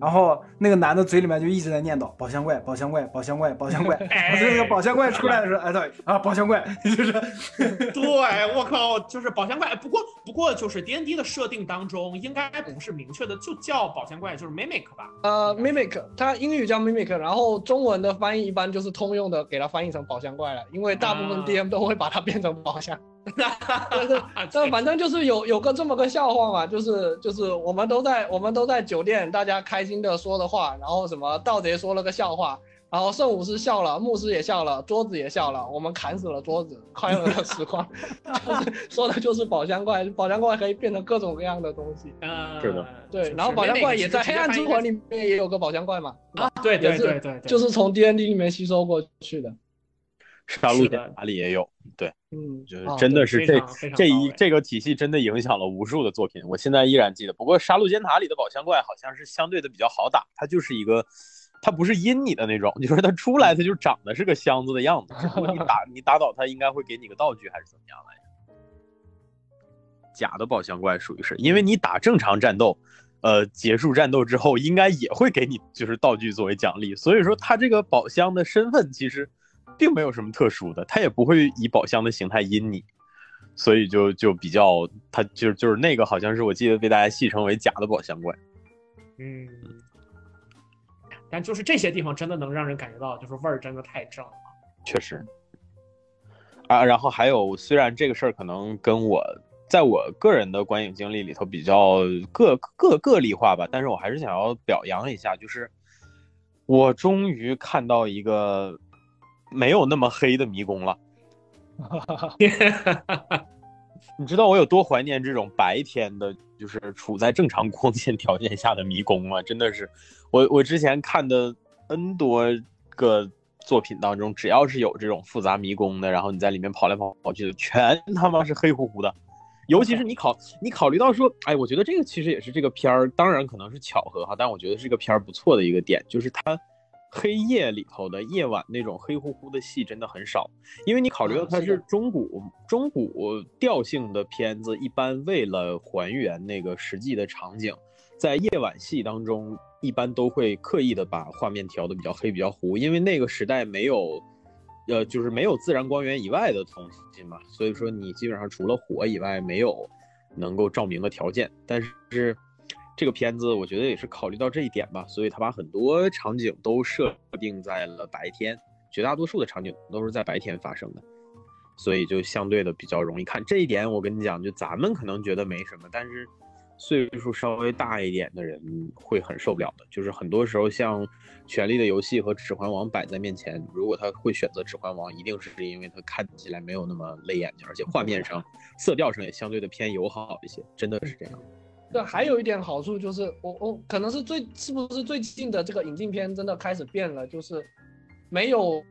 然后那个男的嘴里面就一直在念叨宝箱怪，宝箱怪，宝箱怪，宝箱怪。然后那个宝箱怪出来的时候，哎对啊，宝箱怪就是，对我靠，就是宝箱怪。不过不过就是 D N D 的设定当中，应该不是明确的就叫宝箱怪，就是 mimic 吧？呃，mimic，它英语叫 mimic，然后中文的翻译一般就是通用的，给它翻译成宝箱怪了，因为大部分 DM 都会把它变成宝箱。但 反正就是有有个这么个笑话嘛，就是就是我们都在我们都在酒店，大家开心的说的话，然后什么盗贼说了个笑话，然后圣武士笑了，牧师也笑了，桌子也笑了，我们砍死了桌子，快乐的时光，就是说的就是宝箱怪，宝箱怪可以变成各种各样的东西。呃，是的对，然后宝箱怪也在黑暗之魂里面也有个宝箱怪嘛，啊，对对对，对就是从 D N D 里面吸收过去的。杀戮尖塔里也有，对，嗯，就是啊真的是这这一这个体系真的影响了无数的作品，我现在依然记得。不过杀戮尖塔里的宝箱怪好像是相对的比较好打，它就是一个，它不是阴你的那种，就是它出来它就长得是个箱子的样子，只不过你打 你打倒它应该会给你个道具还是怎么样来着？假的宝箱怪属于是，因为你打正常战斗。呃，结束战斗之后，应该也会给你就是道具作为奖励，所以说它这个宝箱的身份其实并没有什么特殊的，它也不会以宝箱的形态阴你，所以就就比较，它就就是那个好像是我记得被大家戏称为假的宝箱怪。嗯，但就是这些地方真的能让人感觉到，就是味儿真的太正了。确实。啊，然后还有，虽然这个事儿可能跟我在我个人的观影经历里头比较个个个例化吧，但是我还是想要表扬一下，就是我终于看到一个没有那么黑的迷宫了。你知道我有多怀念这种白天的，就是处在正常光线条件下的迷宫吗？真的是，我我之前看的 N 多个作品当中，只要是有这种复杂迷宫的，然后你在里面跑来跑跑去的，全他妈是黑乎乎的。尤其是你考你考虑到说，哎，我觉得这个其实也是这个片儿，当然可能是巧合哈，但我觉得是这个片儿不错的一个点，就是它黑夜里头的夜晚那种黑乎乎的戏真的很少，因为你考虑到它是中古中古调性的片子，一般为了还原那个实际的场景，在夜晚戏当中，一般都会刻意的把画面调的比较黑、比较糊，因为那个时代没有，呃，就是没有自然光源以外的东西嘛，所以说你基本上除了火以外，没有能够照明的条件。但是这个片子我觉得也是考虑到这一点吧，所以他把很多场景都设定在了白天，绝大多数的场景都是在白天发生的。所以就相对的比较容易看。这一点我跟你讲，就咱们可能觉得没什么，但是岁数稍微大一点的人会很受不了的。就是很多时候，像《权力的游戏》和《指环王》摆在面前，如果他会选择《指环王》，一定是因为他看起来没有那么累眼睛，而且画面上、色调上也相对的偏友好一些，真的是这样。对，还有一点好处就是，我我可能是最是不是最近的这个引进片真的开始变了，就是没有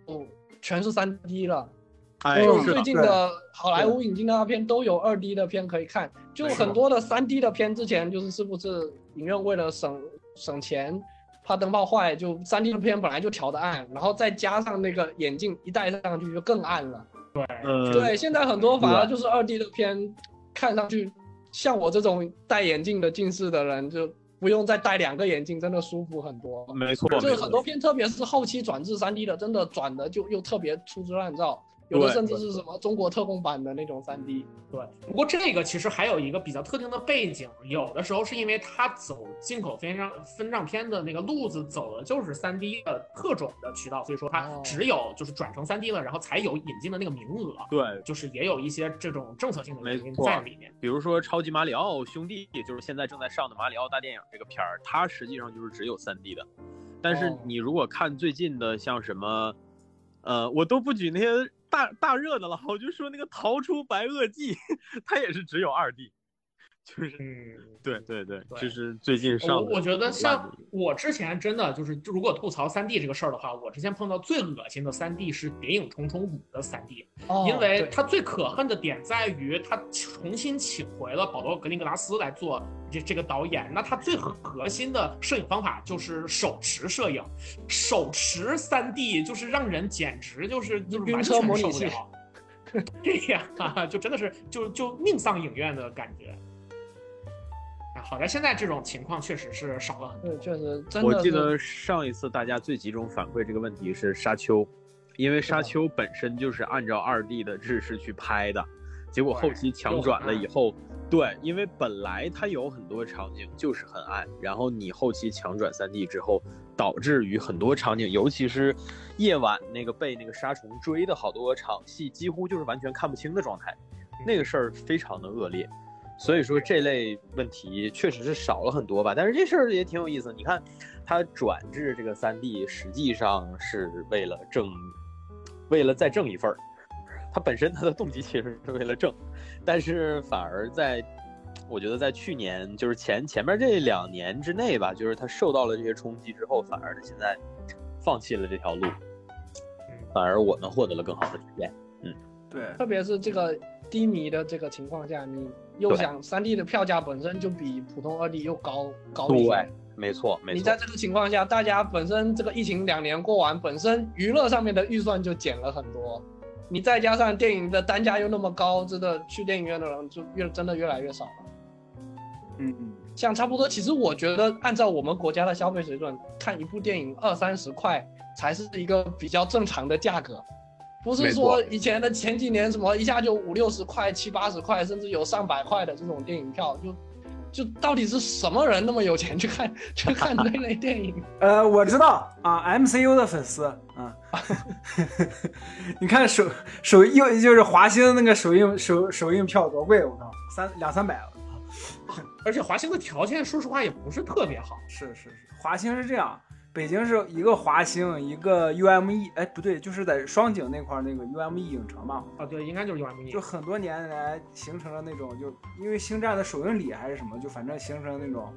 全是三 D 了。哎就是最近的好莱坞引进的大片都有二 D 的片可以看，就很多的三 D 的片之前就是是不是影院为了省省钱，怕灯泡坏，就三 D 的片本来就调的暗，然后再加上那个眼镜一戴上去就更暗了。对，对，现在很多反而就是二 D 的片，看上去像我这种戴眼镜的近视的人，就不用再戴两个眼镜，真的舒服很多。没错，就是很多片，特别是后期转至三 D 的，真的转的就又特别粗制滥造，有的对甚至是什么中国特供版的那种三 D。对，不过这个其实还有一个比较特定的背景，有的时候是因为它走进口分账分账片的那个路子走的就是三 D 的特种的渠道，所以说它哦只有就是转成三 D 了，然后才有引进的那个名额，对。就是也有一些这种政策性的原因在里面。比如说《超级马里奥兄弟》，就是现在正在上的马里奥大电影这个片儿，它实际上就是只有三 D 的。但是哦你如果看最近的，像什么，呃，我都不举那些大大热的了，我就说那个《逃出白垩纪》，它也是只有二 D。就是嗯。对对对，对这是最近上我我觉得像我之前真的就是，如果吐槽三 D 这个事儿的话，我之前碰到最恶心的三 D 是《谍影重重五》的三 D，哦因为对它最可恨的点在于它重新请回了保罗·格林格拉斯来做这这个导演，那他最核核心的摄影方法就是手持摄影，手持三 D 就是让人简直就是就是晕车完全受不了。对呀，就真的是就就命丧影院的感觉。啊，好在现在这种情况确实是少了很多。对，确实真的。我记得上一次大家最集中反馈这个问题是《沙丘》，因为《沙丘》本身就是按照二 D 的制式去拍的，结果后期强转了以后，对，因为本来它有很多场景就是很暗，然后你后期强转三 D 之后，导致于很多场景，尤其是夜晚那个被那个沙虫追的好多场戏，几乎就是完全看不清的状态，那个事儿非常的恶劣。所以说这类问题确实是少了很多吧，但是这事儿也挺有意思。你看，他转至这个三 D，实际上是为了挣，为了再挣一份儿。它本身他的动机其实是为了挣，但是反而在，我觉得在去年就是前前面这两年之内吧，就是他受到了这些冲击之后，反而他现在放弃了这条路，反而我们获得了更好的体验。嗯对，特别是这个低迷的这个情况下，你又想三 D 的票价本身就比普通二 D 又高高一些对，没错，没错你在。这个情况下，大家本身这个疫情两年过完，本身娱乐上面的预算就减了很多，你再加上电影的单价又那么高，真的去电影院的人就越真的越来越少了。嗯嗯，像差不多，其实我觉得按照我们国家的消费水准，看一部电影二三十块才是一个比较正常的价格，不是说以前的前几年什么一下就五六十块、七八十块，甚至有上百块的这种电影票，就就到底是什么人那么有钱去看 去看这类电影？呃，我知道啊，MCU 的粉丝啊，你看首首映就是华星那个首映首首映票多贵，我靠，三两三百了。而且华星的条件，说实话也不是特别好。是是是，华星是这样，北京是一个华星，一个 UME，哎不对，就是在双井那块儿那个 UME 影城嘛，啊，对，应该就是 UME。就很多年来形成了那种，就因为星战的首映礼还是什么，就反正形成那种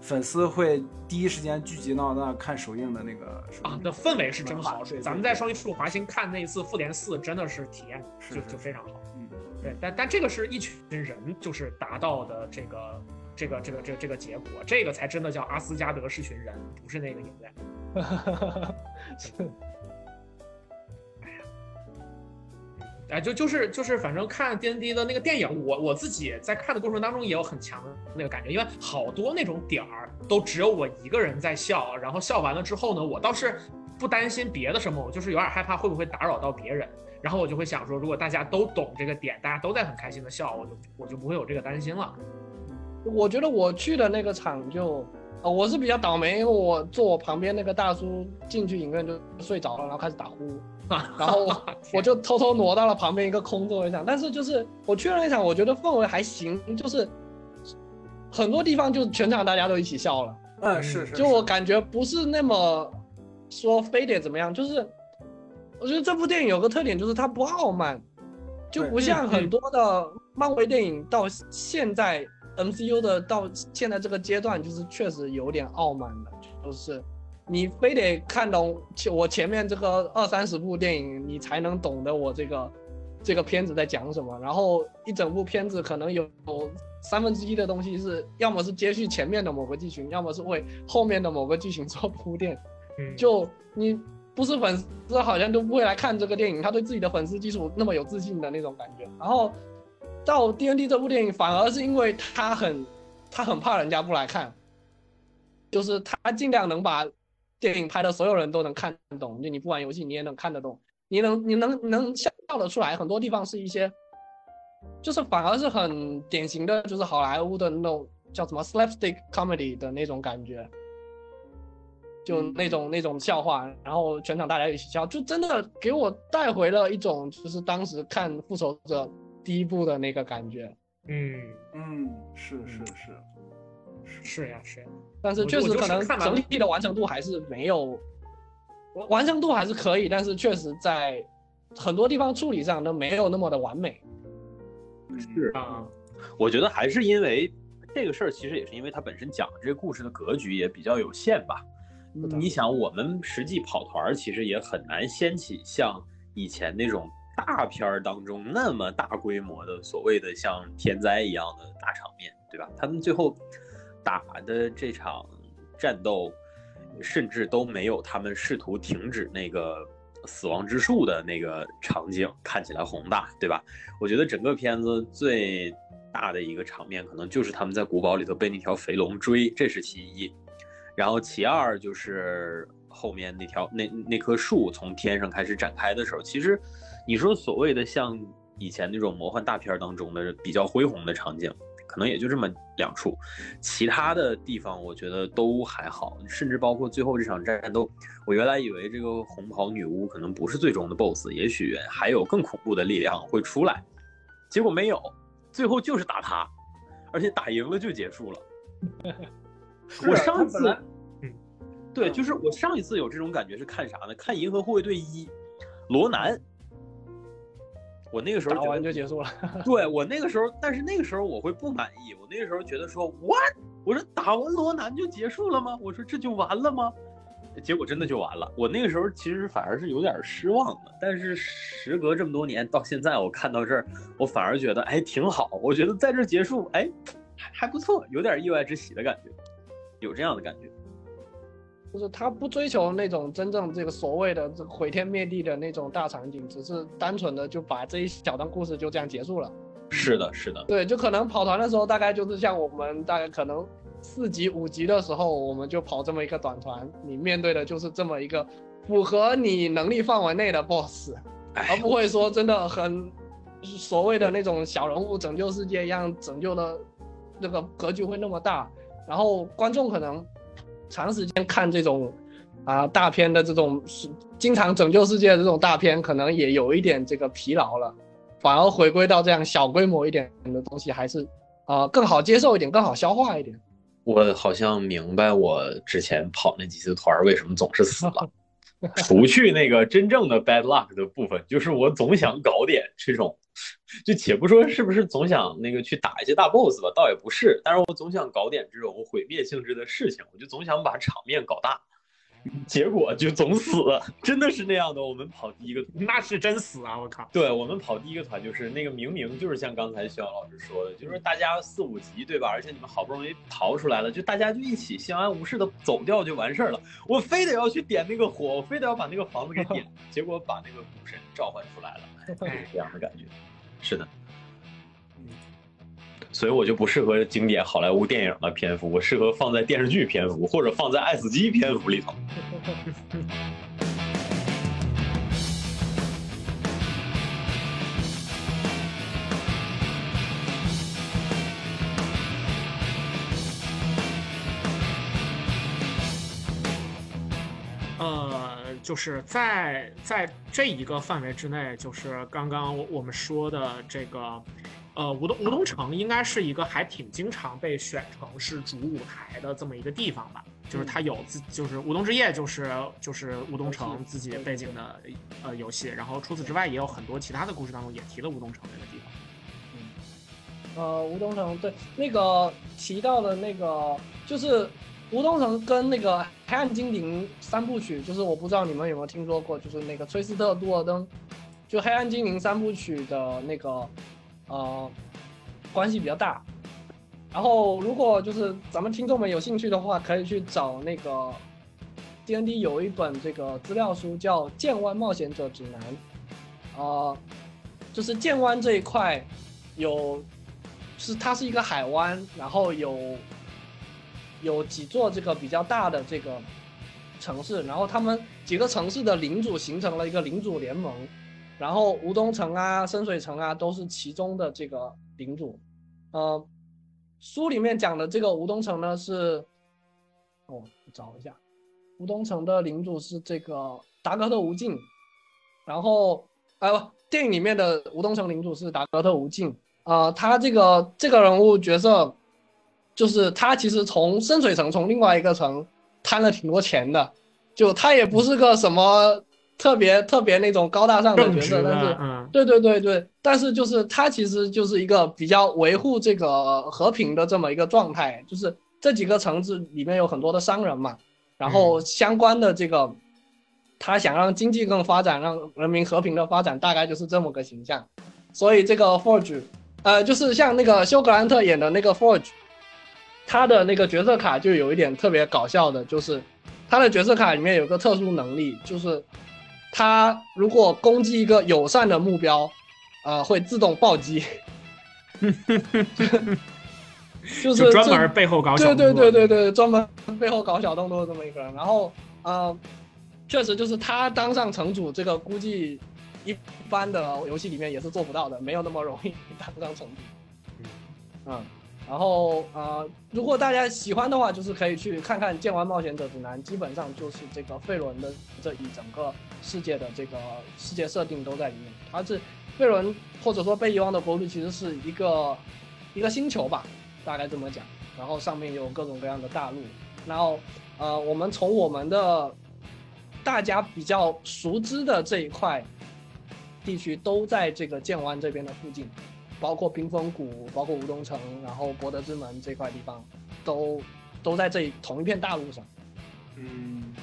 粉丝会第一时间聚集到那看首映的那个啊，那氛围是真好咱们在双一处华星看那一次复联四，真的是体验就是是就非常好。嗯，对，但但这个是一群人就是达到的这个这个这个这个这个结果，这个才真的叫阿斯加德是群人，不是那个影院。哎，就就是就是，反正看 D N D 的那个电影，我我自己在看的过程当中也有很强的那个感觉，因为好多那种点儿都只有我一个人在笑，然后笑完了之后呢，我倒是不担心别的什么，我就是有点害怕会不会打扰到别人，然后我就会想说，如果大家都懂这个点，大家都在很开心的笑，我就我就不会有这个担心了。我觉得我去的那个场就，呃，我是比较倒霉，因为我坐我旁边那个大叔进去影院就睡着了，然后开始打呼，然后 我就偷偷挪到了旁边一个空座位上。但是就是我去了那场，我觉得氛围还行，就是很多地方就全场大家都一起笑了，嗯是是，就我感觉不是那么说非得怎么样，就是我觉得这部电影有个特点就是它不傲慢，就不像嗯很多的漫威电影到现在 MCU 的到现在这个阶段，就是确实有点傲慢的，就是你非得看懂前我前面这个二三十部电影，你才能懂得我这个这个片子在讲什么。然后一整部片子可能有有三分之一的东西是要么是接续前面的某个剧情，要么是为后面的某个剧情做铺垫。嗯，就你不是粉丝，好像都不会来看这个电影，他对自己的粉丝基础那么有自信的那种感觉。然后到 D N D 这部电影，反而是因为他很他很怕人家不来看，就是他尽量能把电影拍的所有人都能看懂，就你不玩游戏你也能看得懂，你能你能能笑得出来。很多地方是一些，就是反而是很典型的，就是好莱坞的那种叫什么 slapstick comedy 的那种感觉。就那种那种笑话，然后全场大家一起笑，就真的给我带回了一种就是当时看《复仇者》第一部的那个感觉。嗯，嗯是是是，是。呀是呀，但是确实可能整体的完成度还是没有，完成度还是可以，但是确实在很多地方处理上都没有那么的完美。嗯。是啊，我觉得还是因为这个事儿其实也是因为它本身讲的这个故事的格局也比较有限吧。你想，我们实际跑团其实也很难掀起像以前那种大片儿当中那么大规模的所谓的像天灾一样的大场面，对吧？他们最后打的这场战斗，甚至都没有他们试图停止那个死亡之树的那个场景看起来宏大，对吧？我觉得整个片子最大的一个场面，可能就是他们在古堡里头被那条肥龙追，这是其一。然后其二就是后面那条那那棵树从天上开始展开的时候，其实你说所谓的像以前那种魔幻大片当中的比较恢宏的场景，可能也就这么两处，其他的地方我觉得都还好，甚至包括最后这场战斗，我原来以为这个红袍女巫可能不是最终的 BOSS，也许还有更恐怖的力量会出来，结果没有，最后就是打他，而且打赢了就结束了。我上次，嗯，对，就是我上一次有这种感觉是看啥呢？看《银河护卫队一》，罗南，我那个时候打完就结束了。对我那个时候，但是那个时候我会不满意，我那个时候觉得说，what？我说打完罗南就结束了吗？我说这就完了吗？结果真的就完了。我那个时候其实反而是有点失望的，但是时隔这么多年到现在，我看到这儿，我反而觉得哎挺好。我觉得在这结束，哎还还不错，有点意外之喜的感觉。有这样的感觉，就是他不追求那种真正这个所谓的这个毁天灭地的那种大场景，只是单纯的就把这一小段故事就这样结束了。是的，是的，对，就可能跑团的时候，大概就是像我们大概可能四级五级的时候，我们就跑这么一个短团，你面对的就是这么一个符合你能力范围内的 BOSS，而不会说真的很所谓的那种小人物拯救世界一样拯救的，那个格局会那么大。然后观众可能长时间看这种啊大片的这种是经常拯救世界的这种大片，可能也有一点这个疲劳了，反而回归到这样小规模一点的东西，还是啊更好接受一点，更好消化一点。我好像明白我之前跑那几次团为什么总是死了，除去那个真正的 bad luck 的部分，就是我总想搞点这种。就且不说是不是总想那个去打一些大 boss 吧，倒也不是，但是我总想搞点这种毁灭性质的事情，我就总想把场面搞大，结果就总死，真的是那样的。我们跑第一个，那是真死啊！我靠，对我们跑第一个团就是那个明明就是像刚才徐阳老师说的，就是大家四五级对吧？而且你们好不容易逃出来了，就大家就一起相安无事的走掉就完事儿了。我非得要去点那个火，我非得要把那个房子给点，结果把那个古神召唤出来了，就是这样的感觉。是的，所以我就不适合经典好莱坞电影的篇幅，我适合放在电视剧篇幅或者放在爱死机篇幅里头。就是在在这一个范围之内，就是刚刚我们说的这个，呃，吴东吴东城应该是一个还挺经常被选成是主舞台的这么一个地方吧。就是它有自，就是《舞动之夜》，就是就是吴东城自己背景的呃游戏。然后除此之外，也有很多其他的故事当中也提了吴东城这个地方。嗯，呃，吴东城对那个提到的那个就是。吴东城跟那个《黑暗精灵》三部曲，就是我不知道你们有没有听说过，就是那个崔斯特·杜尔登，就《黑暗精灵》三部曲的那个，呃，关系比较大。然后，如果就是咱们听众们有兴趣的话，可以去找那个 D N D 有一本这个资料书叫《剑湾冒险者指南》，啊，就是剑湾这一块有，是它是一个海湾，然后有。有几座这个比较大的这个城市，然后他们几个城市的领主形成了一个领主联盟，然后吴东城啊、深水城啊都是其中的这个领主。呃，书里面讲的这个吴东城呢是，哦，找一下，吴东城的领主是这个达格特无尽，然后呃不，电影里面的吴东城领主是达格特无尽，啊，他这个这个人物角色。就是他其实从深水城从另外一个城贪了挺多钱的，就他也不是个什么特别特别那种高大上的角色，但是，嗯，对对对对，但是就是他其实就是一个比较维护这个和平的这么一个状态，就是这几个城市里面有很多的商人嘛，然后相关的这个，他想让经济更发展，让人民和平的发展，大概就是这么个形象。所以这个 Forge，呃，就是像那个休格兰特演的那个 Forge，他的那个角色卡就有一点特别搞笑的，就是他的角色卡里面有个特殊能力，就是他如果攻击一个友善的目标，呃，会自动暴击。就是专门背后搞小对对动作对对对，专门背后搞小动作的这么一个人。然后，呃，确实就是他当上城主，这个估计一般的游戏里面也是做不到的，没有那么容易当上城主。嗯，然后呃，如果大家喜欢的话，就是可以去看看《剑玩冒险者指南》，基本上就是这个费伦的这一整个世界的这个世界设定都在里面。它是费伦或者说被遗忘的国度，其实是一个一个星球吧，大概这么讲。然后上面有各种各样的大陆，然后呃，我们从我们的大家比较熟知的这一块地区，都在这个剑湾这边的附近，包括冰封谷，包括吴东城，然后博德之门这块地方，都都在这同一片大陆上。嗯，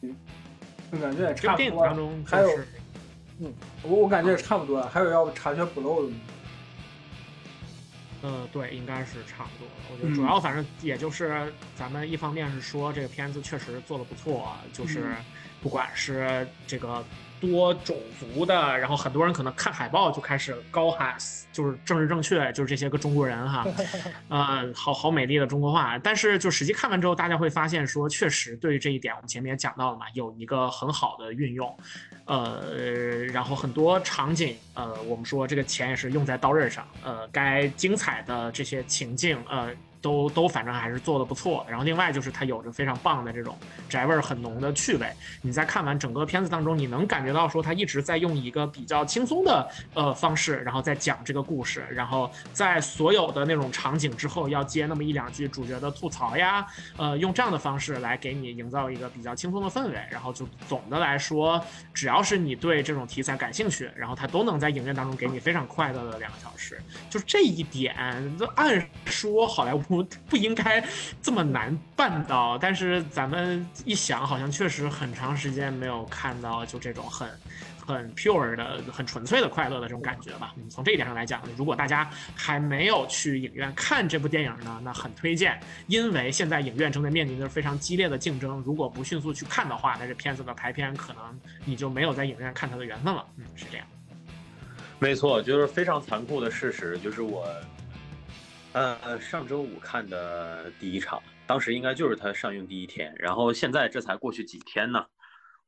嗯，我感觉也差不多当。中还有嗯。我我感觉也差不多了，还有要查缺补漏的吗？呃，对，应该是差不多。我觉得主要反正也就是咱们一方面是说这个片子确实做的不错，就是不管是这个多种族的，然后很多人可能看海报就开始高喊，就是政治正确，就是这些个中国人哈，呃，好好美丽的中国话。但是就实际看完之后，大家会发现说，确实对于这一点，我们前面也讲到了嘛，有一个很好的运用。呃，然后很多场景，呃，我们说这个钱也是用在刀刃上，呃，该精彩的这些情境，呃，都都反正还是做的不错。然后另外就是它有着非常棒的这种宅味儿很浓的趣味。你在看完整个片子当中，你能感觉到说他一直在用一个比较轻松的呃方式，然后再讲这个故事，然后在所有的那种场景之后要接那么一两句主角的吐槽呀，呃，用这样的方式来给你营造一个比较轻松的氛围。然后就总的来说，只要是你对这种题材感兴趣，然后它都能在影院当中给你非常快乐的两个小时。就这一点，这按说好莱坞不 不应该这么难办到，但是咱们一想，好像确实很长时间没有看到就这种很。很 pure 的、很纯粹的快乐的这种感觉吧。嗯，从这一点上来讲，如果大家还没有去影院看这部电影呢，那很推荐，因为现在影院正在面临着非常激烈的竞争，如果不迅速去看的话，那这片子的排片可能你就没有在影院看它的缘分了。嗯，是这样。没错，就是非常残酷的事实，就是我，呃，上周五看的第一场，当时应该就是它上映第一天，然后现在这才过去几天呢。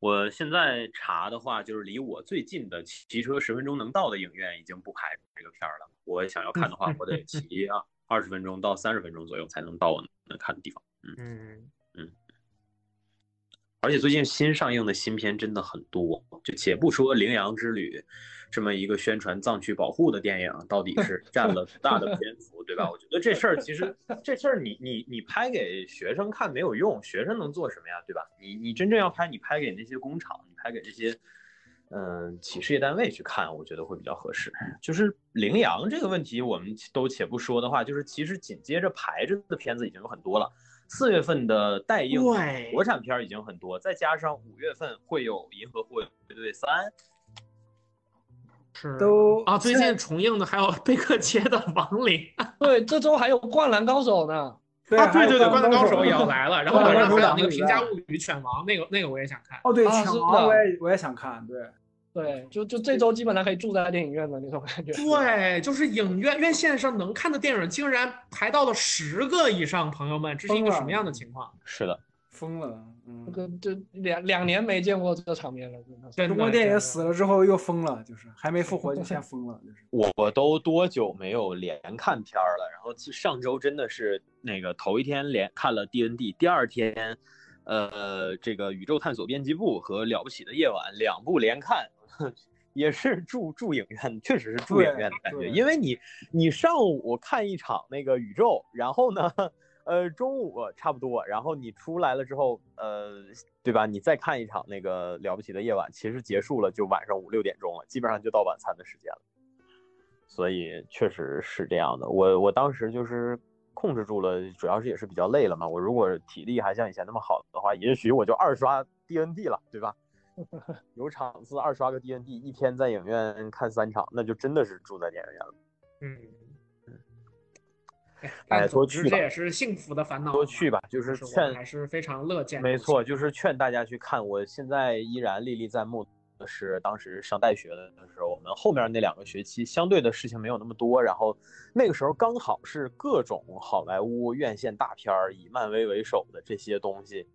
我现在查的话，就是离我最近的骑车十分钟能到的影院已经不排这个片儿了。我想要看的话，我得骑啊二十分钟到三十分钟左右才能到我能看的地方。嗯嗯而且最近新上映的新片真的很多，就且不说《羚羊之旅》这么一个宣传藏区保护的电影，到底是 占了多大的篇幅，对吧？我觉得这事儿其实 这事儿你你你拍给学生看没有用，学生能做什么呀，对吧？你你真正要拍，你拍给那些工厂，你拍给这些嗯企事业单位去看，我觉得会比较合适。就是羚羊这个问题，我们都且不说的话，就是其实紧接着排着的片子已经有很多了。四月份的待映国产片已经很多，再加上五月份会有《银河护卫队三》，是都啊，最近重映的还有贝克街的《亡灵》对，这周还有《灌篮高手》呢。对啊，对对对，《灌篮高手》也要来了，然后晚上还有那个《平价物语》犬王，那个那个我也想看。哦，对，啊是抢王的我也我也想看，对，对，就就这周基本上可以住在电影院的那种感觉。对，就是影院院线上能看的电影竟然排到了十个以上，朋友们，这是一个什么样的情况？是的，疯了，嗯这，个就两两年没见过这个场面了，真的是。真的中国电影死了之后又疯了，就是还没复活就先疯了，就是。我都多久没有连看片儿了？然后上周真的是那个头一天连看了 D N D，第二天，呃，这个宇宙探索编辑部和了不起的夜晚两部连看，也是住住影院，确实是住影院的感觉。因为你你上午看一场那个宇宙，然后呢呃，中午差不多，然后你出来了之后，呃，对吧？你再看一场那个了不起的夜晚，其实结束了就晚上五六点钟了，基本上就到晚餐的时间了。所以确实是这样的。我我当时就是控制住了，主要是也是比较累了嘛。我如果体力还像以前那么好的话，也许我就二刷 DND 了，对吧？有场次二刷个 DND，一天在影院看三场，那就真的是住在电影院了。嗯。哎，多去吧，这也是幸福的烦恼。多去吧，就是劝，还是非常乐见。没错，就是劝大家去看。我现在依然历历在目的是，当时上大学的时候，我们后面那两个学期相对的事情没有那么多，然后那个时候刚好是各种好莱坞院线大片儿，以漫威为首的这些东西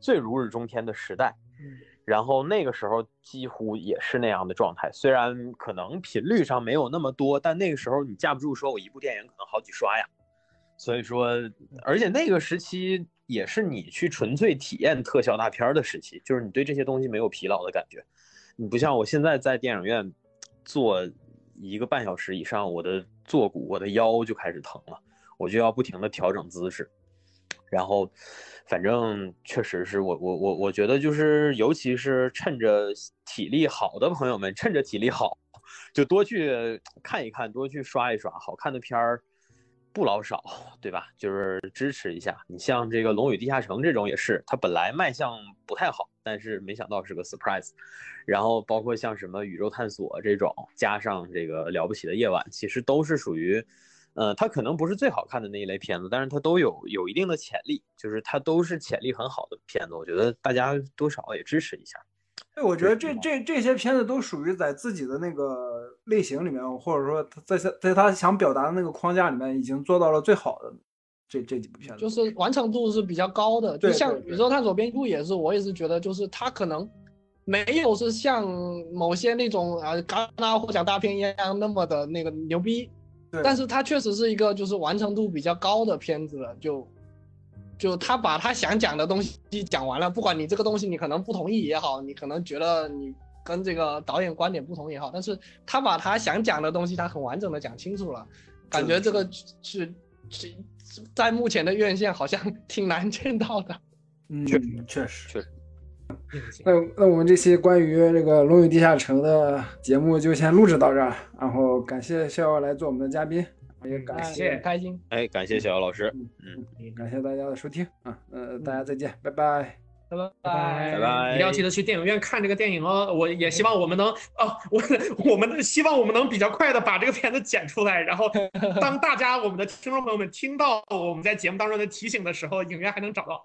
最如日中天的时代。嗯，然后那个时候几乎也是那样的状态，虽然可能频率上没有那么多，但那个时候你架不住说我一部电影可能好几刷呀。所以说，而且那个时期也是你去纯粹体验特效大片的时期，就是你对这些东西没有疲劳的感觉。你不像我现在在电影院坐一个半小时以上，我的坐骨、我的腰就开始疼了，我就要不停的调整姿势。然后，反正确实是我我我我觉得就是，尤其是趁着体力好的朋友们，趁着体力好，就多去看一看，多去刷一刷好看的片儿。不老少，对吧？就是支持一下。你像这个《龙与地下城》这种也是，它本来卖相不太好，但是没想到是个 surprise。然后包括像什么宇宙探索这种，加上这个了不起的夜晚，其实都是属于，呃，它可能不是最好看的那一类片子，但是它都有有一定的潜力，就是它都是潜力很好的片子。我觉得大家多少也支持一下。对，我觉得这这这些片子都属于在自己的那个类型里面，或者说在在在他想表达的那个框架里面，已经做到了最好的这这几部片子，就是完成度是比较高的。就像《宇宙探索编辑部》也是，我也是觉得，就是他可能没有是像某些那种啊戛纳获奖大片一样那么的那个牛逼，但是它确实是一个就是完成度比较高的片子了，就。就他把他想讲的东西讲完了，不管你这个东西你可能不同意也好，你可能觉得你跟这个导演观点不同也好，但是他把他想讲的东西他很完整的讲清楚了，感觉这个是是在目前的院线好像 挺难见到的。嗯，确实确实。那那我们这期关于这个《龙与地下城》的节目就先录制到这儿，然后感谢逍遥来做我们的嘉宾。也感谢开心，哎，感谢小姚老师，嗯，感谢大家的收听啊，呃，大家再见，拜拜，拜拜，拜拜，一定要记得去电影院看这个电影哦。我也希望我们能，哦，我我们希望我们能比较快的把这个片子剪出来，然后当大家我们的听众朋友们听到我们在节目当中的提醒的时候，影院还能找到。